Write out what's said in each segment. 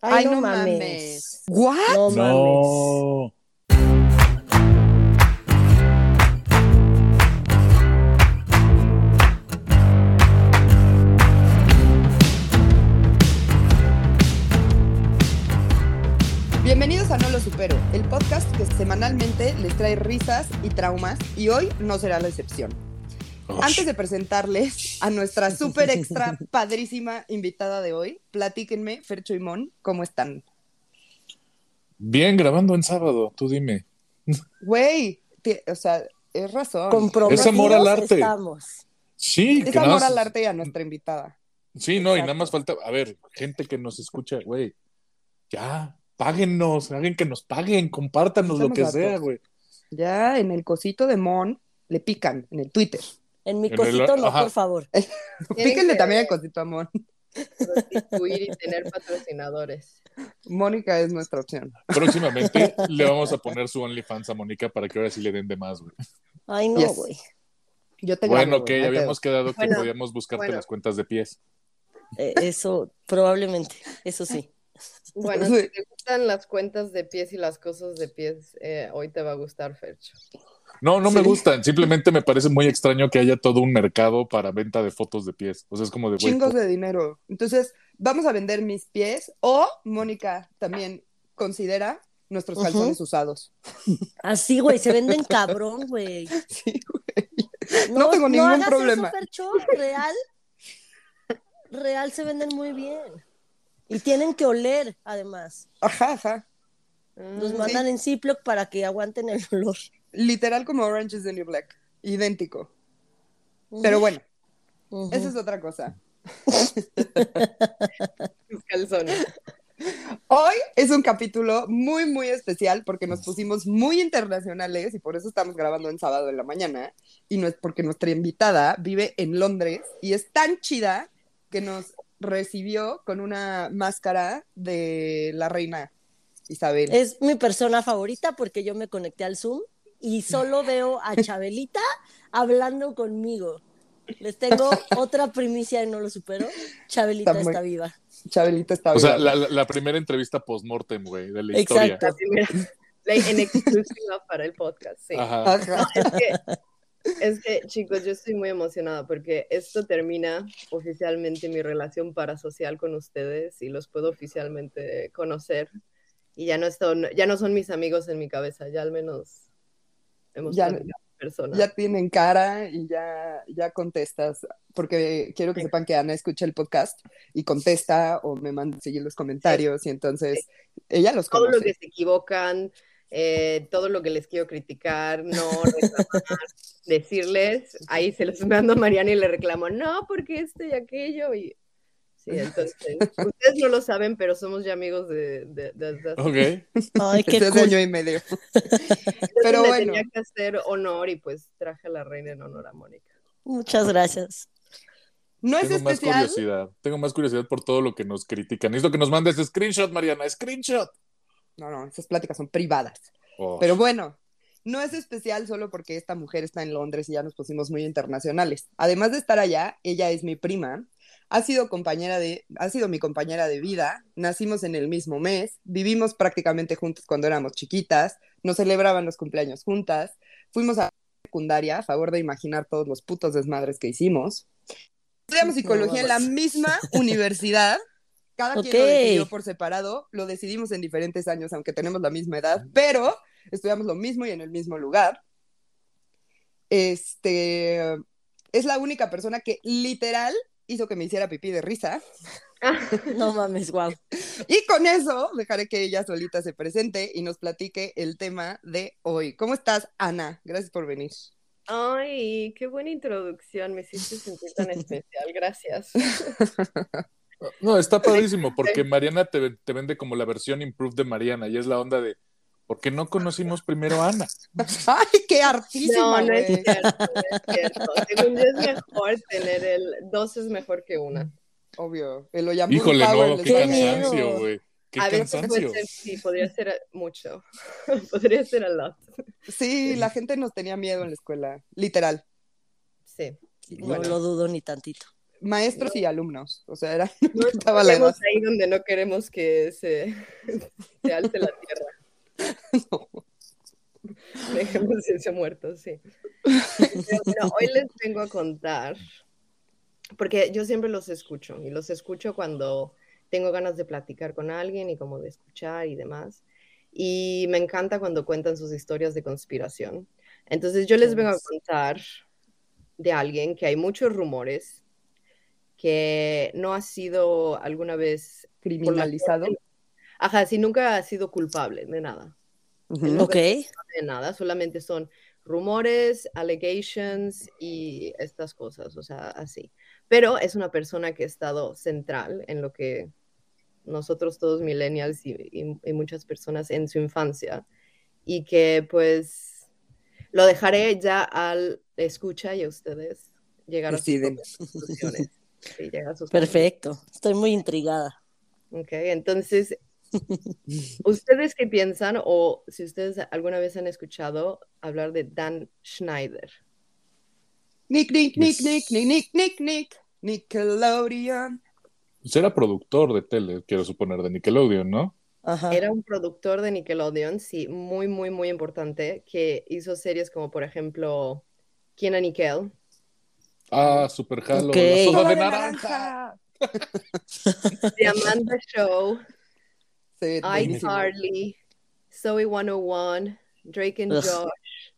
Ay, no, mames. ¿What? No mames. No. Bienvenidos a No Lo Supero, el podcast que semanalmente les trae risas y traumas y hoy no será la excepción. Antes de presentarles a nuestra súper extra padrísima invitada de hoy, platíquenme, Fercho y Mon, ¿cómo están? Bien, grabando en sábado, tú dime. Güey, o sea, es razón. Comprometidos Es amor al arte. estamos. Sí, Es que amor más- al arte y a nuestra invitada. Sí, no, y nada más falta, a ver, gente que nos escucha, güey, ya, páguennos, hagan que nos paguen, compártanos lo Estamos que hartos. sea, güey. Ya en el cosito de Mon le pican, en el Twitter. En mi En el- cosito no, ajá. por favor. Píquenle que- también el cosito a Mon. prostituir y tener patrocinadores. Mónica es nuestra opción. Próximamente le vamos a poner su OnlyFans a Mónica para que ahora sí le den de más, güey. Ay, no, Yes. güey. Yo te Bueno, grabo, que hay habíamos quedado que Bueno, podíamos buscarte bueno. las cuentas de pies. Eh, eso, probablemente. Eso sí. Bueno, si te gustan las cuentas de pies y las cosas de pies, eh, hoy te va a gustar, Fercho. No, no me gustan, simplemente me parece muy extraño que haya todo un mercado para venta de fotos de pies. O sea, es como de güey, chingos de dinero. Entonces, vamos a vender mis pies o Mónica también considera nuestros calzones usados. Así, güey, se venden cabrón, güey. Sí, güey. No tengo ningún hagas problema. Eso, Fercho, real. Real se venden muy bien. Y tienen que oler, además. Ajá, ajá. Los Mm, mandan en Ziploc para que aguanten el olor. Literal como Orange is the New Black. Idéntico. Pero bueno, Ujú. esa es otra cosa. calzones. Hoy es un capítulo muy, muy especial porque nos pusimos muy internacionales y por eso estamos grabando en sábado en la mañana. Y no es porque nuestra invitada vive en Londres y es tan chida que nos recibió con una máscara de la reina Isabel. Es mi persona favorita porque yo me conecté al Zoom y solo veo a Chabelita hablando conmigo. Les tengo otra primicia y no lo supero. Chabelita Está muy- está viva. Chabelita está O sea, viva. la, la- primera entrevista post-mortem, güey, de la historia. Exacto. La primera, la- en exclusiva para el podcast, sí. Ajá. Ajá. Es que, es que, chicos, yo estoy muy emocionada porque esto termina oficialmente mi relación parasocial con ustedes y los puedo oficialmente conocer. Y ya no, son, ya no son mis amigos en mi cabeza, ya al menos hemos Ya-. Ya tienen cara y ya, ya contestas, porque quiero que sepan que Ana escucha el podcast y contesta o me manda seguir los comentarios y entonces ella los todo conoce. lo que se equivocan, eh, todo lo que les quiero criticar, no reclamar, decirles, ahí se los mando a Mariana y le reclamo, no, porque esto y aquello, y sí, entonces, ustedes no lo saben, pero somos ya amigos de, de, de- hace- Ok. Ay, qué cool. año y medio. entonces pero bueno. tenía que hacer honor y pues traje a la reina en honor a Mónica. Muchas gracias. No es Tengo más especial. curiosidad. Tengo más curiosidad por todo lo que nos critican. Necesito que nos mandes screenshot, Mariana, screenshot. No, no, esas pláticas son privadas. Oh. Pero bueno, no es especial solo porque esta mujer está en Londres y ya nos pusimos muy internacionales. Además de estar allá, ella es mi prima. Ha sido compañera de, ha sido mi compañera de vida. Nacimos en el mismo mes, vivimos prácticamente juntos cuando éramos chiquitas, nos celebraban los cumpleaños juntas, fuimos a secundaria, a favor de imaginar todos los putos desmadres que hicimos. Estudiamos psicología en la misma universidad. Cada quien lo decidió por separado, lo decidimos en diferentes años, aunque tenemos la misma edad, pero estudiamos lo mismo y en el mismo lugar. Este es la única persona que literal hizo que me hiciera pipí de risa. No mames, guau. Y con eso dejaré que ella solita se presente y nos platique el tema de hoy. ¿Cómo estás, Ana? Gracias por venir. Ay, qué buena introducción, me hiciste sentir tan especial, gracias. No, está padrísimo porque Mariana te, te vende como la versión improved de Mariana y es la onda de ¿por qué no conocimos primero a Ana? ¡Ay, qué artísima, No, no es cierto, no es cierto. Según yo es mejor tener el dos es mejor que una. Obvio. El Híjole, Power no, qué cansancio, güey. Qué a veces cansancio. puede ser, sí, podría ser mucho. podría ser a lot. Sí, la gente nos tenía miedo en la escuela, literal. Sí. No Bueno. lo dudo ni tantito. maestros y alumnos. O sea, era, No estaba la ahí donde no queremos que se, se alce la tierra. Dejemos ese muerto, sí. Pero, bueno, hoy les vengo a contar, porque yo siempre los escucho y los escucho cuando tengo ganas de platicar con alguien y como de escuchar y demás. Y me encanta cuando cuentan sus historias de conspiración. Entonces yo les vengo a contar de alguien que hay muchos rumores que no ha sido alguna vez por la Criminalizado. Ajá, sí, nunca ha sido culpable de nada, Ujú. Ok. de nada, solamente son rumores, allegations y estas cosas, o sea, así. Pero es una persona que ha estado central en lo que nosotros todos millennials y, y- y muchas personas en su infancia y que pues lo dejaré ya al escucha y a ustedes llegar a sus conclusiones. Sí, Perfecto. Estoy muy intrigada. Ok, entonces, ¿ustedes qué piensan o si ustedes alguna vez han escuchado hablar de Dan Schneider? Nick, Nick, Nick, Pues- Nick, Nick, Nick, Nick, Nick, Nickelodeon. Pues era productor de tele, quiero suponer, de Nickelodeon, ¿no? Ajá. Era un productor de Nickelodeon, sí, muy, muy, muy importante, que hizo series como, por ejemplo, Kenan y Kel, Ah, Super Halo, Ok. la soda de naranja. The Amanda Show, Sí, I buenísimo. Harley, Zoe 101, Drake and Ugh. Josh,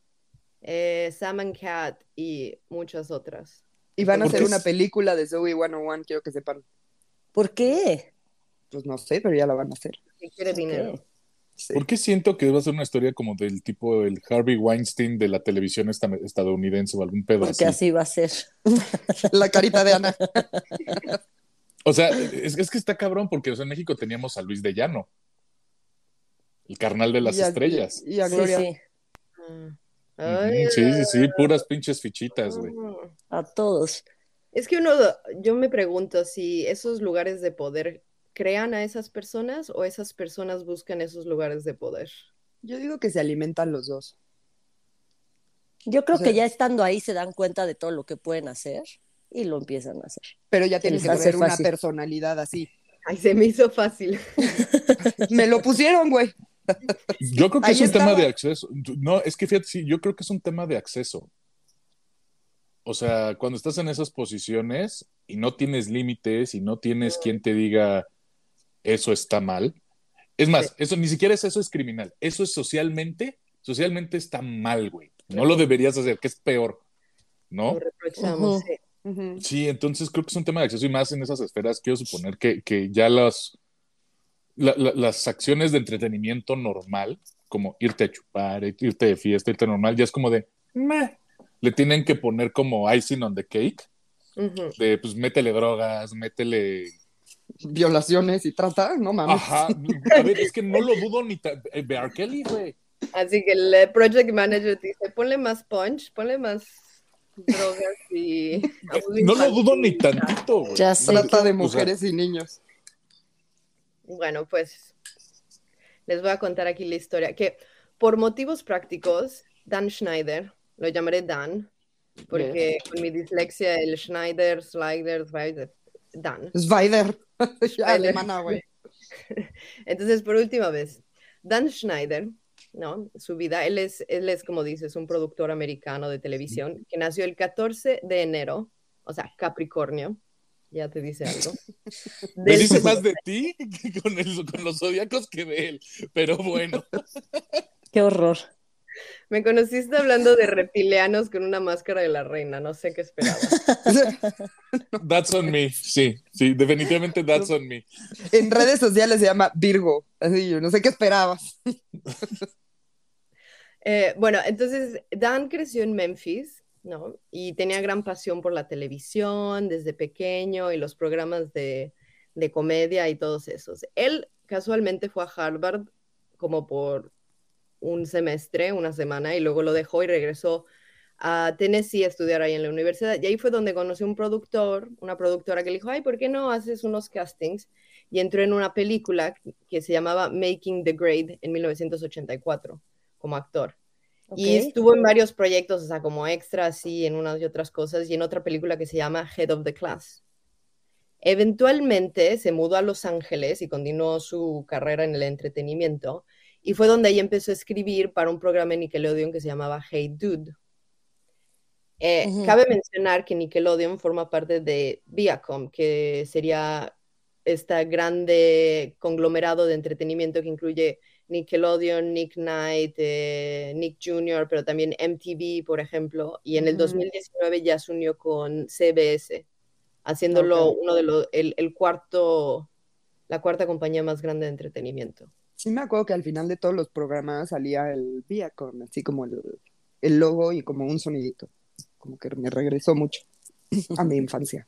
eh, Sam and Cat y muchas otras. Y van a ¿Por hacer una película de Zoe 101, quiero que sepan. ¿Por qué? Pues no sé, pero ya la van a hacer. Quiere dinero. Sí. ¿Por qué siento que va a ser una historia como del tipo el Harvey Weinstein de la televisión esta- estadounidense o algún pedo Porque así? así va a ser. La carita de Ana. O sea, es, es que está cabrón porque o sea, en México teníamos a Luis de Llano, el carnal de las Y a- estrellas. Y a Sí, Gloria. sí. Ujú, Ay, Sí, sí, sí, puras pinches fichitas, güey. ah. A todos. Es que uno, yo me pregunto si esos lugares de poder crean a esas personas o esas personas buscan esos lugares de poder. Yo digo que se alimentan los dos. Yo creo O sea- que ya estando ahí se dan cuenta de todo lo que pueden hacer y lo empiezan a hacer. Pero ya tienen les que tener una fácil. personalidad así. Ay, se me hizo fácil. Me lo pusieron, güey. Yo creo que Ahí es un tema de acceso. No, es que fíjate, sí, yo creo que es un tema de acceso. O sea, cuando estás en esas posiciones y no tienes límites y no tienes quien te diga eso está mal. Es más, Sí. eso ni siquiera es eso es criminal. Eso es socialmente, socialmente está mal, güey. No lo deberías hacer, que es peor. ¿No? Lo reprochamos. Sí. Sí, entonces creo que es un tema de acceso y más en esas esferas. Quiero suponer que, que ya las, la- la- las acciones de entretenimiento normal, como irte a chupar, irte de fiesta, irte normal, ya es como de, meh. le tienen que poner como icing on the cake, de pues métele drogas, métele... Violaciones y trata, no mames. Ajá, a ver, es que no lo dudo ni... eh, Ve R. Kelly, güey. Así que el eh, project manager te dice, ponle más punch, ponle más drogas y... No lo dudo ni infantil". tantito, güey. Ya sé. Trata de O sea, mujeres y niños. Bueno, pues les voy a contar aquí la historia. Que por motivos prácticos, Dan Schneider, lo llamaré Dan, porque con mi dislexia el Schneider, Slider, Slider, Dan. Spider. alemana, güey. Entonces, por última vez, Dan Schneider, ¿no? Su vida, él es, él es, como dices, un productor americano de televisión que nació el 14 de enero, o sea, Capricornio, ya te dice algo. Me dice más de ti que con, el- con los zodiacos que de él, pero bueno. Qué horror. Me conociste hablando de reptilianos con una máscara de la reina, no sé qué esperaba. That's on me, sí, sí, definitivamente that's on me. En redes sociales se llama Virgo. Así, yo no sé qué esperabas. Eh, bueno, entonces Dan creció en Memphis, ¿no? Y tenía gran pasión por la televisión desde pequeño y los programas de, de comedia y todos esos. Él casualmente fue a Harvard como por un semestre, una semana, y luego lo dejó y regresó a Tennessee a estudiar ahí en la universidad. Y ahí fue donde conoció un productor, una productora que le dijo, ay, ¿por qué no haces unos castings? Y entró en una película que se llamaba Making the Grade en 1984 como actor. Y estuvo en varios proyectos, o sea, como extra, así, en unas y otras cosas, y en otra película que se llama Head of the Class, Eventualmente se mudó a Los Ángeles y continuó su carrera en el entretenimiento. Y fue donde ella empezó a escribir para un programa en Nickelodeon que se llamaba Hey Dude. Eh. Cabe mencionar que Nickelodeon forma parte de Viacom, que sería este grande conglomerado de entretenimiento que incluye Nickelodeon, Nick Knight, eh, Nick Jr., pero también MTV, por ejemplo. Y en el Ujú. 2019 ya se unió con CBS, haciéndolo uno de los, el, el cuarto, la cuarta compañía más grande de entretenimiento. Sí me acuerdo que al final de todos los programas salía el Viacom, así como el, el logo y como un sonidito. Como que me regresó mucho a mi infancia.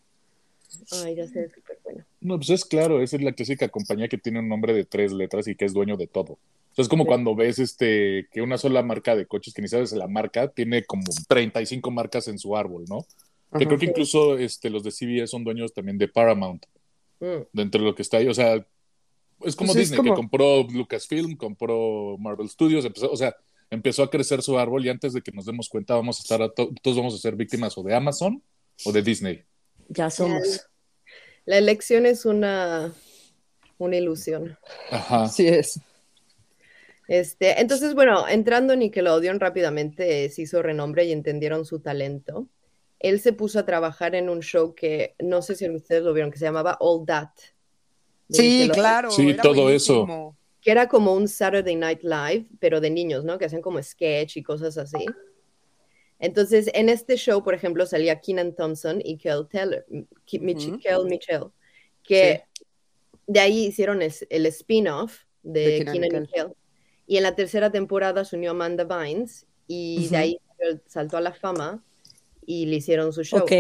Ay, ya sé, súper bueno. No, pues es claro, esa es la clásica compañía que tiene un nombre de tres letras y que es dueño de todo. O sea, es como Sí. cuando ves este que una sola marca de coches que ni sabes la marca tiene como 35 marcas en su árbol, ¿no? Que Ajá. creo que incluso este, los de CBS son dueños también de Paramount, Mm. dentro de lo que está ahí. O sea, es como Pues es Disney, como- que compró Lucasfilm, compró Marvel Studios, empezó, o sea, empezó a crecer su árbol y antes de que nos demos cuenta vamos a estar, a to- todos vamos a ser víctimas o de Amazon o de Disney. Ya somos. La elección es una, una ilusión. Ajá. Así es. Este, entonces, bueno, entrando en Nickelodeon rápidamente eh, se hizo renombre y entendieron su talento. Él se puso a trabajar en un show que no sé si ustedes lo vieron, que se llamaba All That. De Sí, Nickelodeon, claro. Sí, era todo eso. buenísimo. Que era como un Saturday Night Live, pero de niños, ¿no? Que hacían como sketch y cosas así. Entonces, en este show, por ejemplo, salía Keenan Thompson y Kel Teller, Ki- Mich- Ujú. Kel Mitchell, que de ahí hicieron es- el spin-off De de, Keenan y Kel. Y en la tercera temporada se unió Amanda Bynes y de Ujú. ahí saltó a la fama y le hicieron su show. Ok.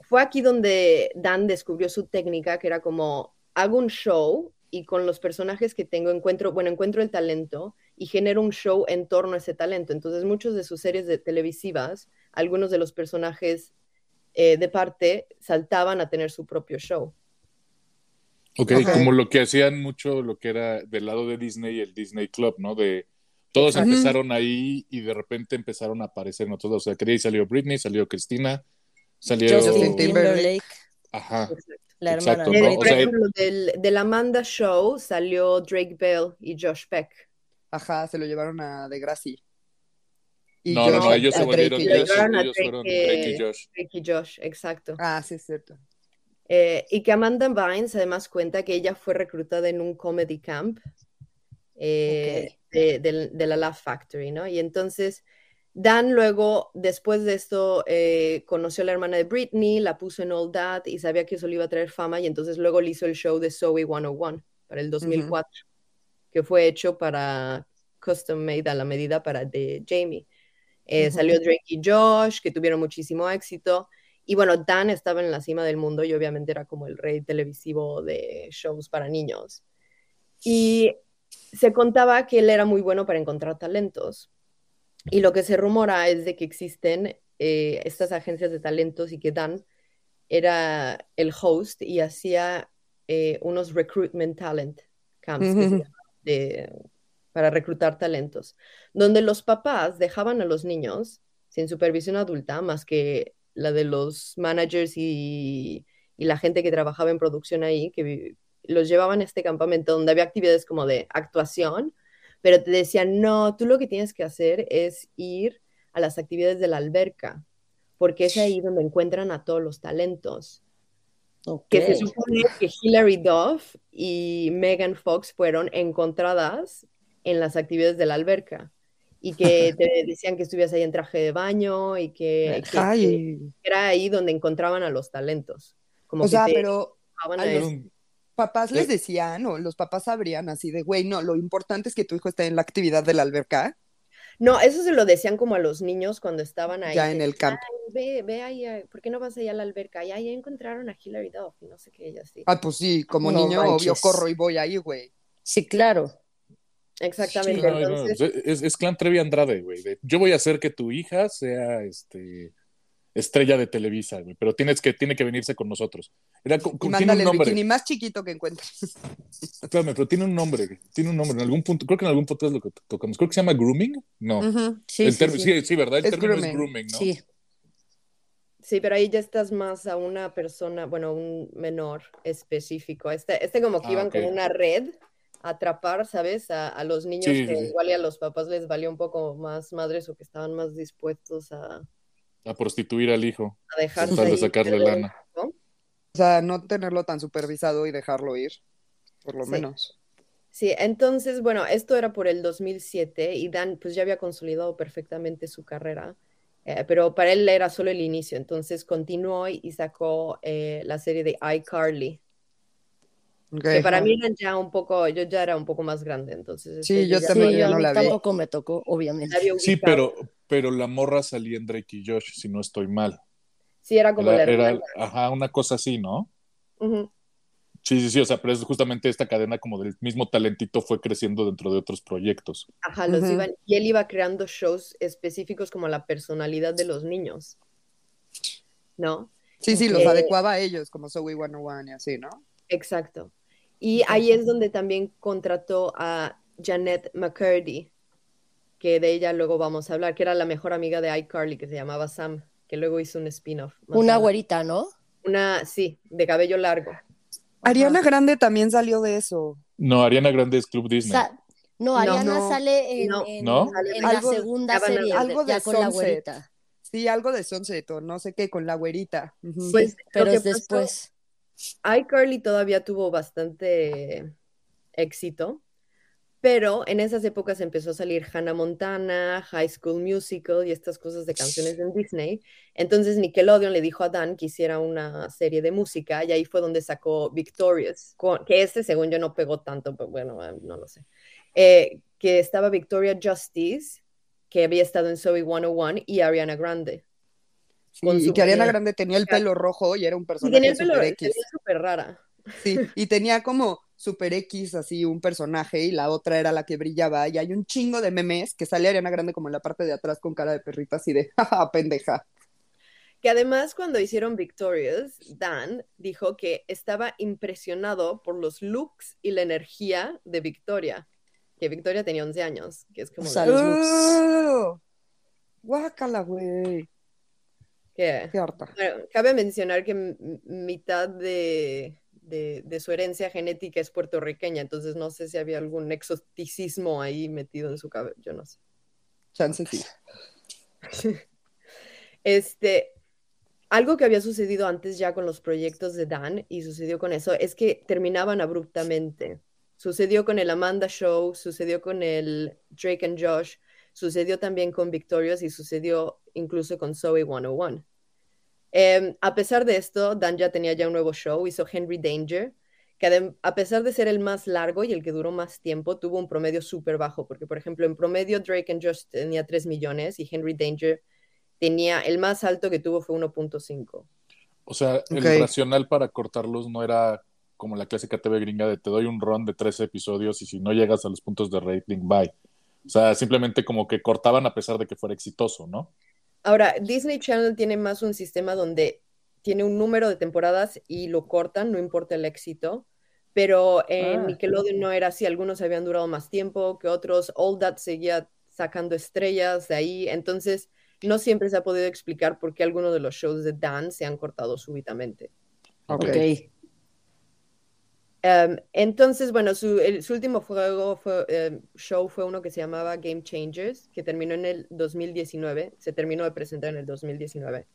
Fue aquí donde Dan descubrió su técnica, que era como, hago un show y con los personajes que tengo encuentro, bueno, encuentro el talento y genero un show en torno a ese talento. Entonces, muchos de sus series de televisivas, algunos de los personajes eh, de parte saltaban a tener su propio show. Ok, Ok. como lo que hacían mucho lo que era del lado de Disney, el Disney Club, ¿no? De todos Exacto. empezaron ahí y de repente empezaron a aparecer en otros. O sea, que ahí salió Britney, salió Cristina, salió. Justin. Timberlake, Ajá. La hermana Exacto, de ¿no? O por sea, ejemplo, del, del Amanda Show salió Drake Bell y Josh Peck. Ajá, se lo llevaron a Degrassi. Y No, no, Josh no, ellos se Drake volvieron, ellos, ellos Drake, fueron Drake y Josh. Drake y Josh, exacto. Ah, sí, es cierto. Eh, y que Amanda Bynes además cuenta que ella fue reclutada en un comedy camp eh, de, de- de la Laugh Factory, ¿no? Y entonces Dan luego, después de esto, eh, conoció a la hermana de Britney, la puso en All That y sabía que eso le iba a traer fama y entonces luego le hizo el show de Zoe 101 para el 2004, que fue hecho para custom made a la medida para de Jamie. Eh. Salió Drake y Josh, que tuvieron muchísimo éxito. Y bueno, Dan estaba en la cima del mundo y obviamente era como el rey televisivo de shows para niños. Y se contaba que él era muy bueno para encontrar talentos. Y lo que se rumora es de que existen eh, estas agencias de talentos y que Dan era el host y hacía eh, unos recruitment talent camps de- para reclutar talentos, donde los papás dejaban a los niños sin supervisión adulta, más que la de los managers y, y la gente que trabajaba en producción ahí, que los llevaban a este campamento donde había actividades como de actuación, pero te decían, no, tú lo que tienes que hacer es ir a las actividades de la alberca, porque es ahí donde encuentran a todos los talentos. Que se supone que Hilary Duff y Megan Fox fueron encontradas en las actividades de la alberca y que te decían que estuvieras ahí en traje de baño y que, que- Ay. que era ahí donde encontraban a los talentos. Como O que sea, pero los papás les ¿Qué? decían, o los papás sabrían así de, güey, no, lo importante es que tu hijo esté en la actividad de la alberca, No, eso se lo decían como a los niños cuando estaban ahí. ya en el campo. "Ay, Ve, ve ahí, eh, ¿por qué no vas allá a la alberca? Y ahí encontraron a Hilary Duff y no sé qué, ella sí. Ah, pues sí, como No niño, obvio, manches. corro y voy ahí, güey. Sí, claro. Exactamente. Sí, no, es, es Clan Trevi Andrade, güey. de, Yo voy a hacer que tu hija sea este estrella de Televisa, güey, pero tienes que, tiene que venirse con nosotros. Era, con, Y con- tiene mándale un el nombre. bikini más chiquito que encuentres. Espérame, pero tiene un nombre, güey, tiene un nombre. En algún punto, creo que en algún punto es lo que to- tocamos. Creo que se llama grooming. No. Sí, el sí, sí. sí, sí, ¿verdad? El Es término es grooming. ¿no? Sí. Sí, pero ahí ya estás más a una persona, bueno, un menor específico. Este, este como que Ah, iban ok. con una red a atrapar, ¿sabes? A, a los niños Sí, que sí, igual y a los papás les valió un poco más madres o que estaban más dispuestos a, A prostituir al hijo. a dejarse sacarle lana. ¿no? O sea, no tenerlo tan supervisado y dejarlo ir, por lo Sí. menos. Sí, entonces, bueno, esto era por el 2007 y Dan pues ya había consolidado perfectamente su carrera, eh, pero para él era solo el inicio, entonces continuó y sacó eh, la serie de iCarly, Que para mí eran ya un poco, yo ya era un poco más grande, entonces Sí, este, yo ya también Sí, yo a no mí la vi. tampoco me tocó, obviamente. Sí, pero, pero la morra salía en Drake y Josh, si no estoy mal. Sí, era como Era, la era- ajá, una cosa así, ¿no? Sí, sí, sí, o sea, pero es justamente esta cadena como del mismo talentito fue creciendo dentro de otros proyectos. Ajá, los Ujú. iban, y él iba creando shows específicos como la personalidad de los niños, ¿no? Sí, sí, los adecuaba a ellos, como Zoe 101 y así, ¿no? Exacto. Y ahí es donde también contrató a Janet McCurdy, que de ella luego vamos a hablar, que era la mejor amiga de iCarly, que se llamaba Sam, que luego hizo un spin-off. Una güerita, ¿no? Una, sí, de cabello largo. Ariana Grande también salió de eso. No, Ariana Grande es Club Disney. Sa- no, Ariana no, sale en, no. en- ¿No? en Algo- la segunda ya serie, algo ya de con la güerita. Sí, algo de Sunset o no sé qué, con la güerita. Sí, Pues, lo pero es pasó- después. iCarly todavía tuvo bastante éxito, pero en esas épocas empezó a salir Hannah Montana, High School Musical y estas cosas de canciones en Disney. Entonces Nickelodeon le dijo a Dan que hiciera una serie de música y ahí fue donde sacó Victorious, que este según yo no pegó tanto, pero bueno, eh, no lo sé. Eh, que estaba Victoria Justice, que había estado en Zoe 101 y Ariana Grande. Con y que Ariana Grande tenía el pelo rojo y era un personaje tenía el pelo super tenía X. súper rara. Sí, y tenía como super X así un personaje y la otra era la que brillaba. Y hay un chingo de memes que sale Ariana Grande como en la parte de atrás con cara de perrita así de jaja, pendeja. Que además cuando hicieron Victorious, Dan dijo que estaba impresionado por los looks y la energía de Victoria, que Victoria tenía 11 años, que es como O sea, de- los looks. Guácala, güey. Que- harta. bueno, cabe mencionar que mitad de, de- de su herencia genética es puertorriqueña, entonces no sé si había algún exoticismo ahí metido en su cabello, yo no sé. Chance. Este, algo que había sucedido antes ya con los proyectos de Dan y sucedió con eso es que terminaban abruptamente. Sucedió con el Amanda Show, sucedió con el Drake and Josh, sucedió también con Victorious y sucedió incluso con Zoe 101. Em, a pesar de esto, Dan ya tenía ya un nuevo show, hizo Henry Danger, que a pesar de ser el más largo y el que duró más tiempo, tuvo un promedio súper bajo, porque por ejemplo en promedio Drake and Josh tenía 3 millones y Henry Danger tenía, el más alto que tuvo fue 1.5. O sea, el racional para cortarlos no era como la clásica TV gringa de te doy un run de 13 episodios y si no llegas a los puntos de rating, bye. O sea, simplemente como que cortaban a pesar de que fuera exitoso, ¿no? Ahora, Disney Channel tiene más un sistema donde tiene un número de temporadas y lo cortan, no importa el éxito. Pero en Ah. Nickelodeon no era así, algunos habían durado más tiempo que otros. All That seguía sacando estrellas de ahí. Entonces, no siempre se ha podido explicar por qué algunos de los shows de Dan se han cortado súbitamente. Ok. Ok. Um, entonces, bueno, su, último juego em, show fue uno que se llamaba Game Changers, que terminó en el 2019, se terminó de presentar en el 2019.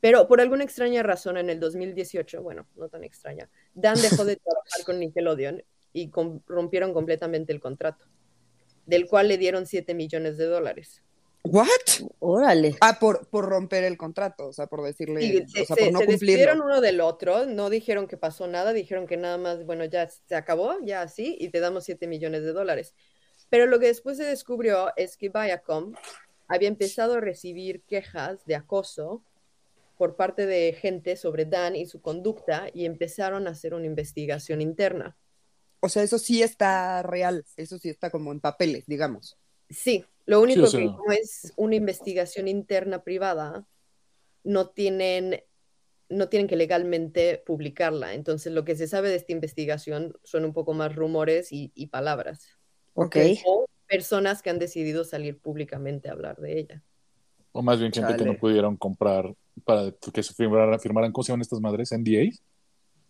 Pero por alguna extraña razón, en el 2018, bueno, no tan extraña, Dan dejó de trabajar con Nickelodeon y rompieron completamente el contrato, del cual le dieron 7 millones de dólares. ¿What? Órale. Ah, por, por romper el contrato, o sea, por decirle, Y se, o sea, se- por no se cumplirlo. uno del otro, no dijeron que pasó nada, dijeron que nada más, bueno, ya se acabó, ya así, y te damos 7 millones de dólares. Pero lo que después se descubrió es que Viacom había empezado a recibir quejas de acoso por parte de gente sobre Dan y su conducta y empezaron a hacer una investigación interna. O sea, eso sí está real, eso sí está como en papeles, digamos. Sí, lo único o sea- que como es una investigación interna privada, no tienen, no tienen que legalmente publicarla. Entonces, lo que se sabe de esta investigación son un poco más rumores y, y palabras. Ok. O personas que han decidido salir públicamente a hablar de ella. O más bien gente que no pudieron comprar para que se firmaran, firmaran ¿cómo se llaman estas madres? NDA.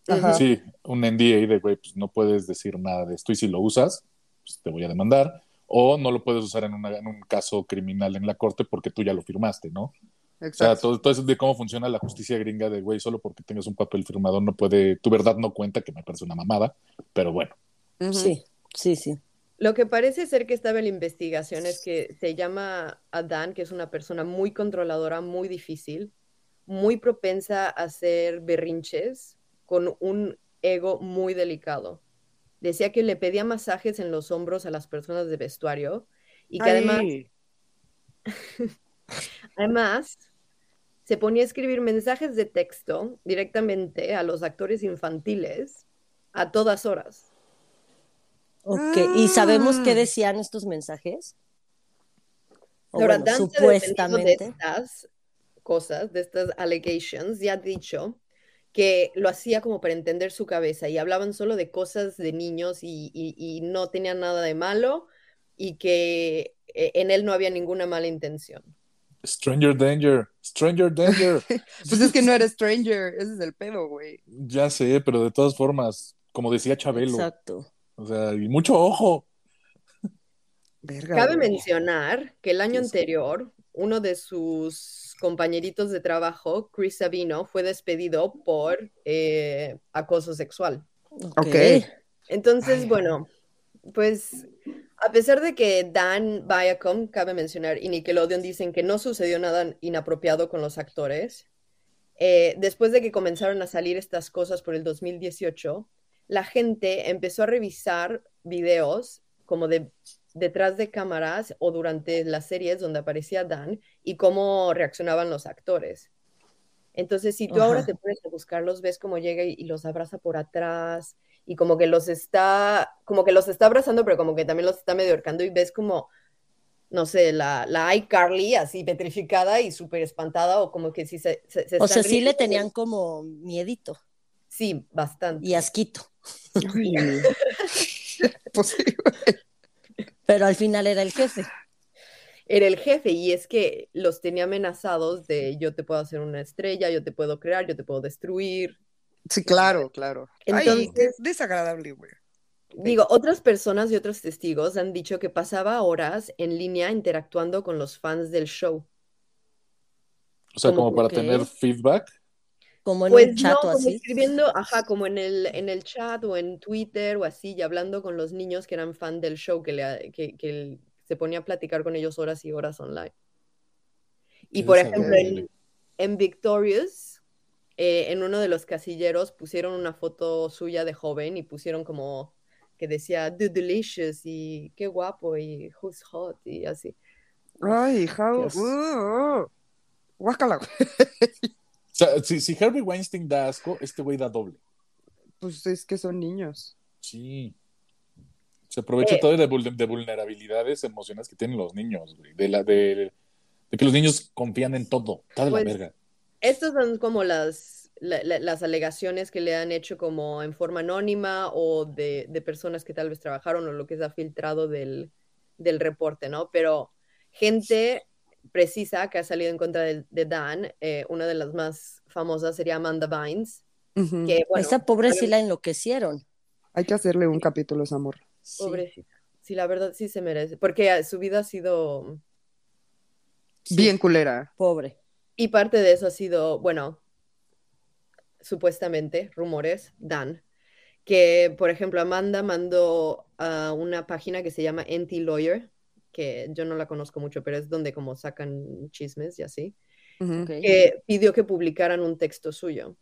Ajá. Sí, un NDA de, güey, pues no puedes decir nada de esto y si lo usas, pues te voy a demandar. O no lo puedes usar en, una- en un caso criminal en la corte porque tú ya lo firmaste, ¿no? O sea, Exacto. todo, todo eso de cómo funciona la justicia gringa de, güey, solo porque tengas un papel firmado no puede, tu verdad no cuenta, que me parece una mamada, pero bueno. Sí, sí, sí. Lo que parece ser que estaba en la investigación es que se llama a Dan, que es una persona muy controladora, muy difícil, muy propensa a hacer berrinches, con un ego muy delicado. Decía que le pedía masajes en los hombros a las personas de vestuario y que además, Ay, además se ponía a escribir mensajes de texto directamente a los actores infantiles a todas horas. Ok, ¿y sabemos qué Ah. decían estos mensajes? Ahora, bueno, defendido de supuestamente. estas cosas, de estas allegations, ya ha dicho que lo hacía como para entender su cabeza y hablaban solo de cosas de niños y, y- y no tenían nada de malo y que eh, en él no había ninguna mala intención. Stranger Danger, Stranger Danger. Pues es que no eres stranger, ese es el pedo, güey. ya sé, pero de todas formas, como decía Chabelo, Exacto. o sea, y mucho ojo. Verga, Cabe güey. mencionar que el año anterior, uno de sus compañeritos de trabajo, Chris Sabino, fue despedido por eh, acoso sexual. Ok. Entonces, Ay. bueno, pues a pesar de que Dan Viacom, cabe mencionar, y Nickelodeon dicen que no sucedió nada inapropiado con los actores, eh, después de que comenzaron a salir estas cosas por el 2018, la gente empezó a revisar videos como de detrás de cámaras o durante las series donde aparecía Dan y cómo reaccionaban los actores. Entonces, si tú ahora Ajá. te pones a buscarlos, ves cómo llega y, y los abraza por atrás y como que los está, como que los está abrazando, pero como que también los está medio ahorcando y ves como, no sé, la, la iCarly así petrificada y súper espantada o como que sí se, se, se O sea, sí le tenían como miedito Sí, bastante. y asquito. Pues. Pero al final era el jefe. Era el jefe y es que los tenía amenazados de yo te puedo hacer una estrella, yo te puedo crear, yo te puedo destruir. Sí, claro, claro. Ay, Entonces- qué desagradable, güey. Digo, otras personas y otros testigos han dicho que pasaba horas en línea interactuando con los fans del show. O sea, Como como para que- tener feedback. Como en Pues un chat no, o como así. escribiendo, ajá, como en el, en el chat o en Twitter o así, y hablando con los niños que eran fan del show, que, le, que, que se ponía a platicar con ellos horas y horas online. Y por ejemplo, en, en Victorious, eh, en uno de los casilleros pusieron una foto suya de joven y pusieron como que decía, The Delicious y qué guapo y who's hot y así. Ay, how. Dios. Uh, uh. Guácala, sea, si, si Harvey Weinstein da asco, este güey da doble. Pues es que son niños. Sí. Se aprovecha Eh. todo de, vul- de vulnerabilidades emocionales que tienen los niños, güey. De, la, de, de que los niños confían en todo. Está de Pues, la verga. Estas son como las, la- la- las alegaciones que le han hecho como en forma anónima o de, de personas que tal vez trabajaron o lo que se ha filtrado del, del reporte, ¿no? Pero gente precisa que ha salido en contra de, de Dan, eh, una de las más famosas sería Amanda Bynes, Ujú. que bueno, Esa pobre sí la enloquecieron. Hay que hacerle un capítulo a ese amor. Sí. pobrecita. Sí, la verdad sí se merece, porque ah, su vida ha sido, Sí, Bien culera. Pobre. y parte de eso ha sido, bueno, supuestamente, rumores, Dan, que por ejemplo Amanda mandó a una página que se llama NT Lawyer, que yo no la conozco mucho, pero es donde como sacan chismes y así, que pidió que publicaran un texto suyo.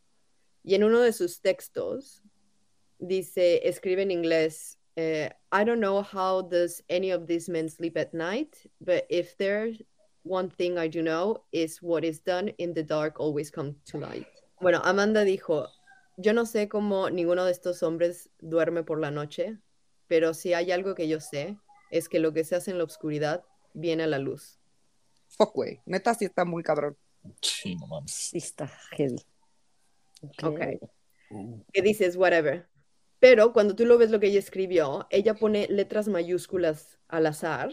Y en uno de sus textos dice, escribe en inglés, eh, I don't know how does any of these men sleep at night, but if there's one thing I do know is what is done in the dark always come to light. Bueno, Amanda dijo, yo no sé cómo ninguno de estos hombres duerme por la noche, pero si hay algo que yo sé, es que lo que se hace en la oscuridad viene a la luz. Fuck, güey. Neta, sí está muy cabrón. Sí, no mames. Sí está heavy. Ok. Ok. Que dices whatever. Pero cuando tú lo ves lo que ella escribió, ella pone letras mayúsculas al azar.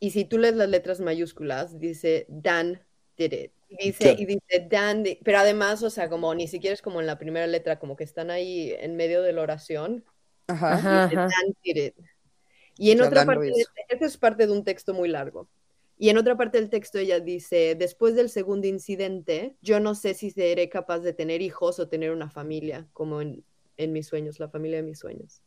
Y si tú lees las letras mayúsculas, dice Dan did it. Y dice, y dice Dan, di- pero además, o sea, como ni siquiera es como en la primera letra, como que están ahí en medio de la oración. Ajá. Ajá, dice, ajá. Dan did it. Y en otra parte, esta es parte de un texto muy largo. Y en otra parte del texto ella dice, después del segundo incidente, yo no sé si seré capaz de tener hijos o tener una familia, como en, en mis sueños, la familia de mis sueños.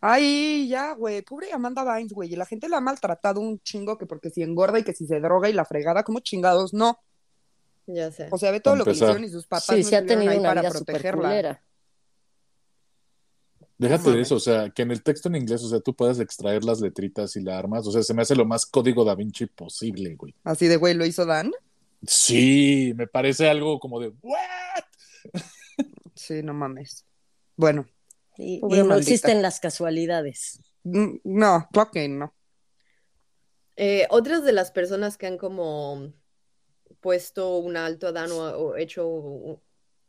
Ay, ya, güey. Pobre Amanda Bynes, güey. Y la gente la ha maltratado un chingo que porque si engorda y que si se droga y la fregada, como chingados, no. Ya sé. O sea, ve todo lo que hicieron y sus papás Sí, no sí ha tenido ahí una para vida protegerla. Déjate de eso, o sea, que en el texto en inglés, o sea, tú puedas extraer las letritas y la armas, o sea, se me hace lo más código da Vinci posible, güey. Así de, güey, lo hizo Dan. Sí, me parece algo como de, ¿what? Sí, no mames. Bueno, Y, no existen las casualidades. mm, no, que no. Eh, otras de las personas que han como puesto un alto a Dan o, o hecho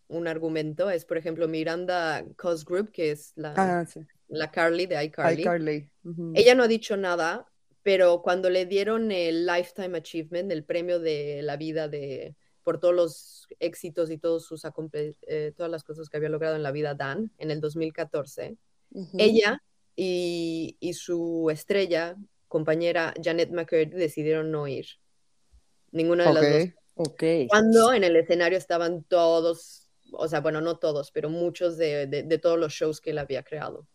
un, argumento es, por ejemplo, Miranda Cosgrove, que es la, Ah, sí. la Carly de iCarly. iCarly. Ella no ha dicho nada, pero cuando le dieron el Lifetime Achievement, el premio de la vida de por todos los éxitos y todos sus eh, todas las cosas que había logrado en la vida Dan en el 2014, Ujú. ella y, y su estrella, compañera Janet McCurdy, decidieron no ir. Ninguna de las dos. Ok. Ok. Cuando en el escenario estaban todos, o sea, bueno, no todos, pero muchos de, de- de todos los shows que él había creado.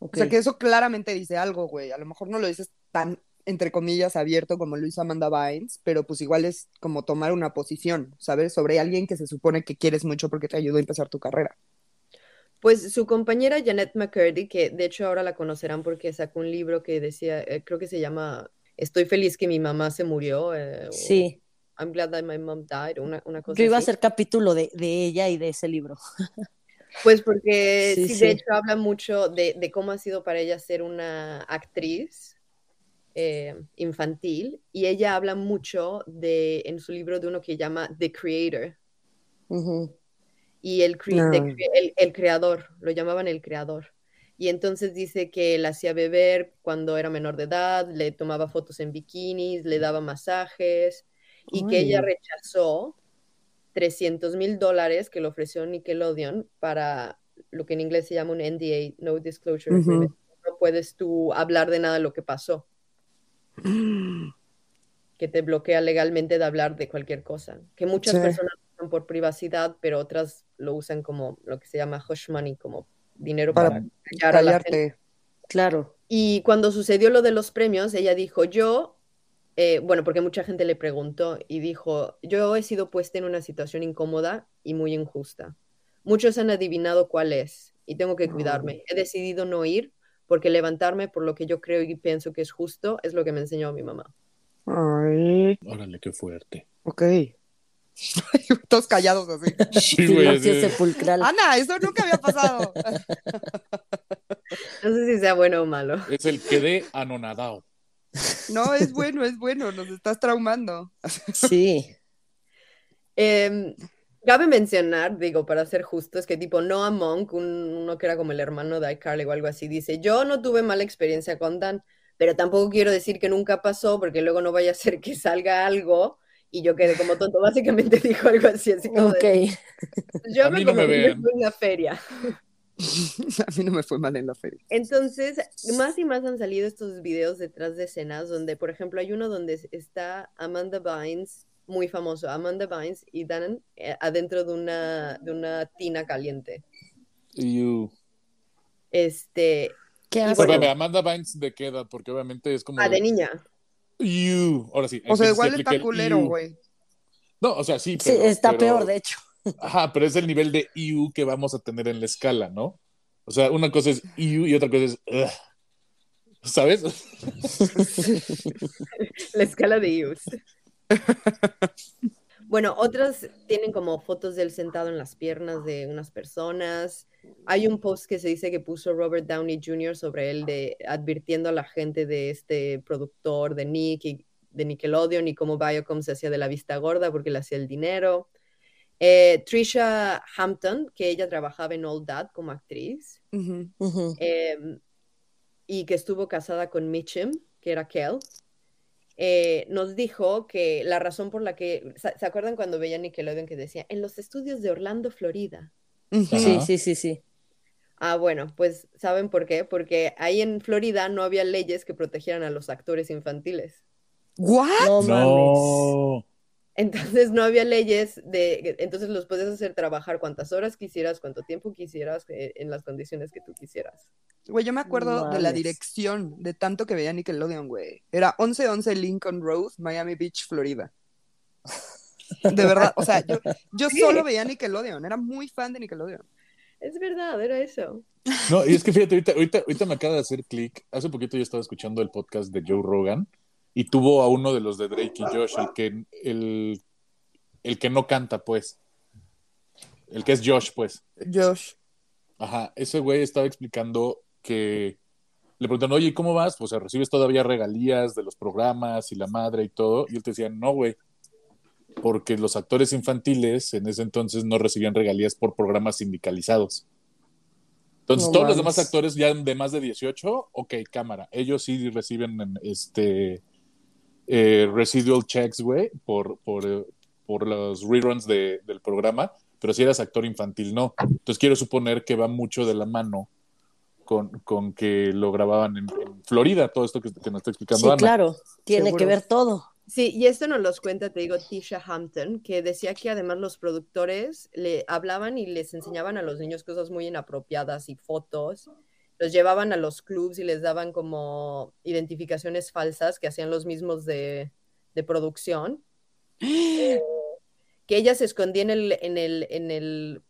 O sea, que eso claramente dice algo, güey. A lo mejor no lo dices tan, entre comillas, abierto como lo hizo Amanda Bynes, pero pues igual es como tomar una posición, ¿sabes? Sobre alguien que se supone que quieres mucho porque te ayudó a empezar tu carrera. Pues su compañera Janet McCurdy, que de hecho ahora la conocerán porque sacó un libro que decía, eh, creo que se llama Estoy feliz que mi mamá se murió. eh, o Sí, I'm glad that my mom died, una, una cosa yo iba a así. hacer capítulo de, de ella y de ese libro. Pues porque Sí, sí, sí. de hecho habla mucho de, de cómo ha sido para ella ser una actriz eh, infantil y ella habla mucho de, en su libro de uno que llama The Creator Ujú. y el, cre- cre- el, el creador, lo llamaban el creador. Y entonces dice que la hacía beber cuando era menor de edad, le tomaba fotos en bikinis, le daba masajes y que ella rechazó 300 mil dólares que le ofreció Nickelodeon para lo que en inglés se llama un NDA, No Disclosure. No puedes tú hablar de nada de lo que pasó, que te bloquea legalmente de hablar de cualquier cosa. Que muchas Sí. personas usan por privacidad, pero otras lo usan como lo que se llama hush money, como dinero para, Para callar a la gente. callarte. Claro. Y cuando sucedió lo de los premios, ella dijo, yo, eh, bueno, porque mucha gente le preguntó y dijo, yo he sido puesta en una situación incómoda y muy injusta. Muchos han adivinado cuál es y tengo que cuidarme. He decidido no ir porque levantarme por lo que yo creo y pienso que es justo es lo que me enseñó mi mamá. Ay, Órale, qué fuerte. ok. Todos callados así. Sí, güey. Silencio así- sepulcral. Ana, eso nunca había pasado. No sé si sea bueno o malo. Es el quedé anonadado. No, es bueno, es bueno, nos estás traumando. Sí. Em, cabe mencionar, digo, para ser justos, que tipo Noah Monk, un- uno que era como el hermano de iCarly o algo así, dice, yo no tuve mala experiencia con Dan, pero tampoco quiero decir que nunca pasó, porque luego no vaya a ser que salga algo y yo quede como tonto. Básicamente dijo algo así, así como Ok. de, yo A me mí no me en una feria. A mí no me fue mal en la feria. Entonces, más y más han salido estos videos detrás de escenas donde, por ejemplo, hay uno donde está Amanda Bynes, muy famoso, Amanda Bynes y Dan eh, adentro de una, de una tina caliente. You. Este, ¿Qué hace? bueno, Amanda Bynes de qué edad, porque obviamente es como. ah, de niña. You. Ahora sí. O sea, igual está culero, güey. No, o sea, sí, Sí, pero. está pero- peor, de hecho. Ajá, pero es el nivel de EU que vamos a tener en la escala, ¿no? O sea, una cosa es EU y otra cosa es. ¿Sabes? La escala de Hughes. Bueno, otras tienen como fotos de él sentado en las piernas de unas personas. Hay un post que se dice que puso Robert Downey Jr. sobre él de advirtiendo a la gente de este productor de Nick y de Nickelodeon y cómo Viacom se hacía de la vista gorda porque le hacía el dinero. Eh, Trisha Hampton, que ella trabajaba en All That como actriz, eh, y que estuvo casada con Mitchum, que era Kel. eh, nos dijo que la razón por la que, ¿se acuerdan cuando veía Nickelodeon que decía, en los estudios de Orlando, Florida? Sí, sí, sí, sí. Ah, bueno, pues ¿saben por qué? Porque ahí en Florida no había leyes que protegieran a los actores infantiles. ¿What? No mames. No. Entonces no había leyes de, entonces los puedes hacer trabajar cuantas horas quisieras, cuánto tiempo quisieras, eh, en las condiciones que tú quisieras. Güey, yo me acuerdo de la dirección de tanto que veía Nickelodeon, güey. Era 1111 Lincoln Road, Miami Beach, Florida. De verdad, o sea, yo, yo solo veía Nickelodeon, era muy fan de Nickelodeon. Es verdad, era eso. No, y es que fíjate, ahorita, ahorita, ahorita me acaba de hacer clic. Hace poquito yo estaba escuchando el podcast de Joe Rogan y tuvo a uno de los de Drake y Josh, el que, el, el que no canta, pues. El que es Josh, pues. Josh. Ajá, ese güey estaba explicando que le preguntaron, oye, ¿y ¿cómo vas? O sea, ¿recibes todavía regalías de los programas y la madre y todo? Y él te decía, no, güey, porque los actores infantiles en ese entonces no recibían regalías por programas sindicalizados. Entonces, No todos los demás actores ya de más de 18, ok, cámara, ellos sí reciben este eh, residual checks, güey, por, por, eh, por los reruns de- del programa, pero si eras actor infantil, no. Entonces quiero suponer que va mucho de la mano con, con que lo grababan en, en Florida, todo esto que, que nos está explicando Sí, Ana. claro. Tiene Seguro. que ver todo. Sí, y esto nos los cuenta, te digo, Tisha Hampton, que decía que además los productores le hablaban y les enseñaban a los niños cosas muy inapropiadas y fotos. Los llevaban a los clubs y les daban como identificaciones falsas que hacían los mismos de, de producción. Eh, que ella se escondía en el, en el, en el,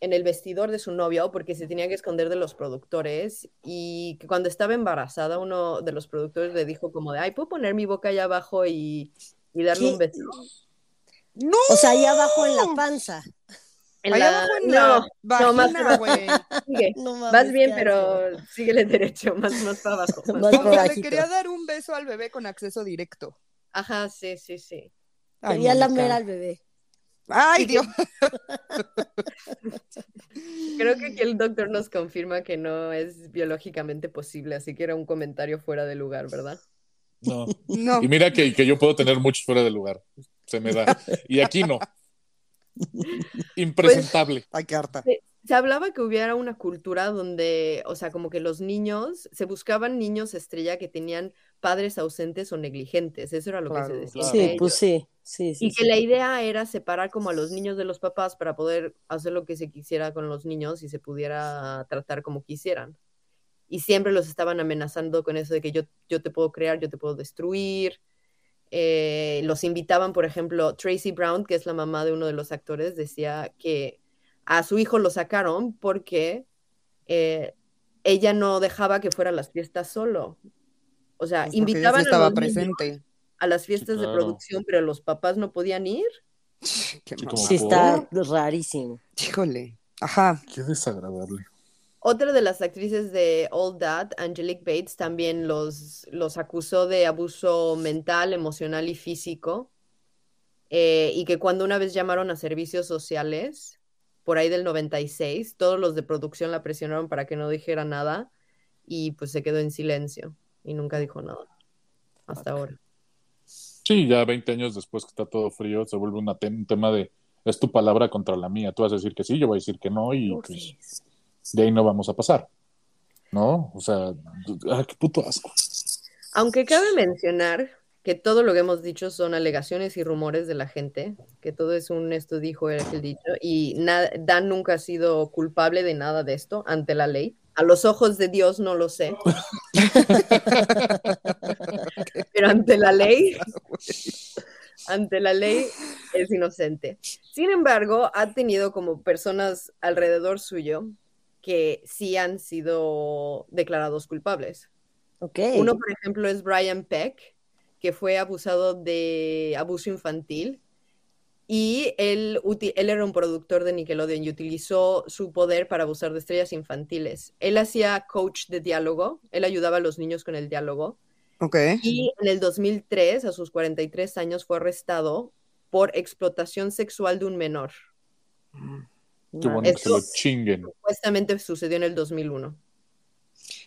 en el vestidor de su novio porque se tenía que esconder de los productores y que cuando estaba embarazada uno de los productores le dijo como de, ay, ¿puedo poner mi boca allá abajo y, y darle ¿Qué? un beso? ¡No! O sea, ahí abajo en la panza. En Ahí la- abajo en no, la no, más güey. sigue. No mames, Vas bien, pero síguele derecho, más, más para abajo. más le quería dar un beso al bebé con acceso directo. Ajá, sí, sí, sí. Ay, Quería Mónica. lamer al bebé. Ay, Dios. Creo que aquí el doctor nos confirma que no es biológicamente posible, así que era un comentario fuera de lugar, ¿verdad? No. No. Y mira que, que yo puedo tener muchos fuera de lugar. Se me da. Y aquí no. Impresentable. Ay, qué harta. Se, se hablaba que hubiera una cultura donde, o sea, como que los niños, se buscaban niños estrella que tenían padres ausentes o negligentes, eso era lo que se decía. claro. Sí, pues sí. Sí, sí. Y que la idea era separar como a los niños de los papás para poder hacer lo que se quisiera con los niños y se pudiera tratar como quisieran. Y siempre los estaban amenazando con eso de que yo, yo te puedo crear, yo te puedo destruir. Eh, los invitaban, por ejemplo, Tracy Brown, que es la mamá de uno de los actores, decía que a su hijo lo sacaron porque eh, ella no dejaba que fuera a las fiestas solo. O sea, Pues invitaban a los presente. a las fiestas de claro. producción, pero los papás no podían ir. Qué Sí, está rarísimo. Híjole. Ajá. Qué desagradable. Otra de las actrices de All That, Angelique Bates, también los, los acusó de abuso mental, emocional y físico. eh, y que cuando una vez llamaron a servicios sociales, por ahí del 96, todos los de producción la presionaron para que no dijera nada y pues se quedó en silencio y nunca dijo nada hasta ahora. Sí, ya 20 años después que está todo frío, se vuelve una te- un tema de es tu palabra contra la mía. Tú vas a decir que sí, yo voy a decir que no, y pues de ahí no vamos a pasar. ¿No? O sea, ah, qué puto asco. Aunque cabe mencionar que todo lo que hemos dicho son alegaciones y rumores de la gente, que todo es un esto dijo el dicho, y Dan nunca ha sido culpable de nada de esto ante la ley. A los ojos de Dios no lo sé. Pero ante la ley, ante la ley es inocente. Sin embargo, ha tenido como personas alrededor suyo que sí han sido declarados culpables. Ok. Uno, por ejemplo, es Brian Peck, que fue abusado de abuso infantil. Y él, él era un productor de Nickelodeon y utilizó su poder para abusar de estrellas infantiles. Él hacía coach de diálogo, él ayudaba a los niños con el diálogo. Ok. Y en el 2003, a sus 43 años, fue arrestado por explotación sexual de un menor. Qué bueno que se lo chinguen. Supuestamente sucedió en el 2001.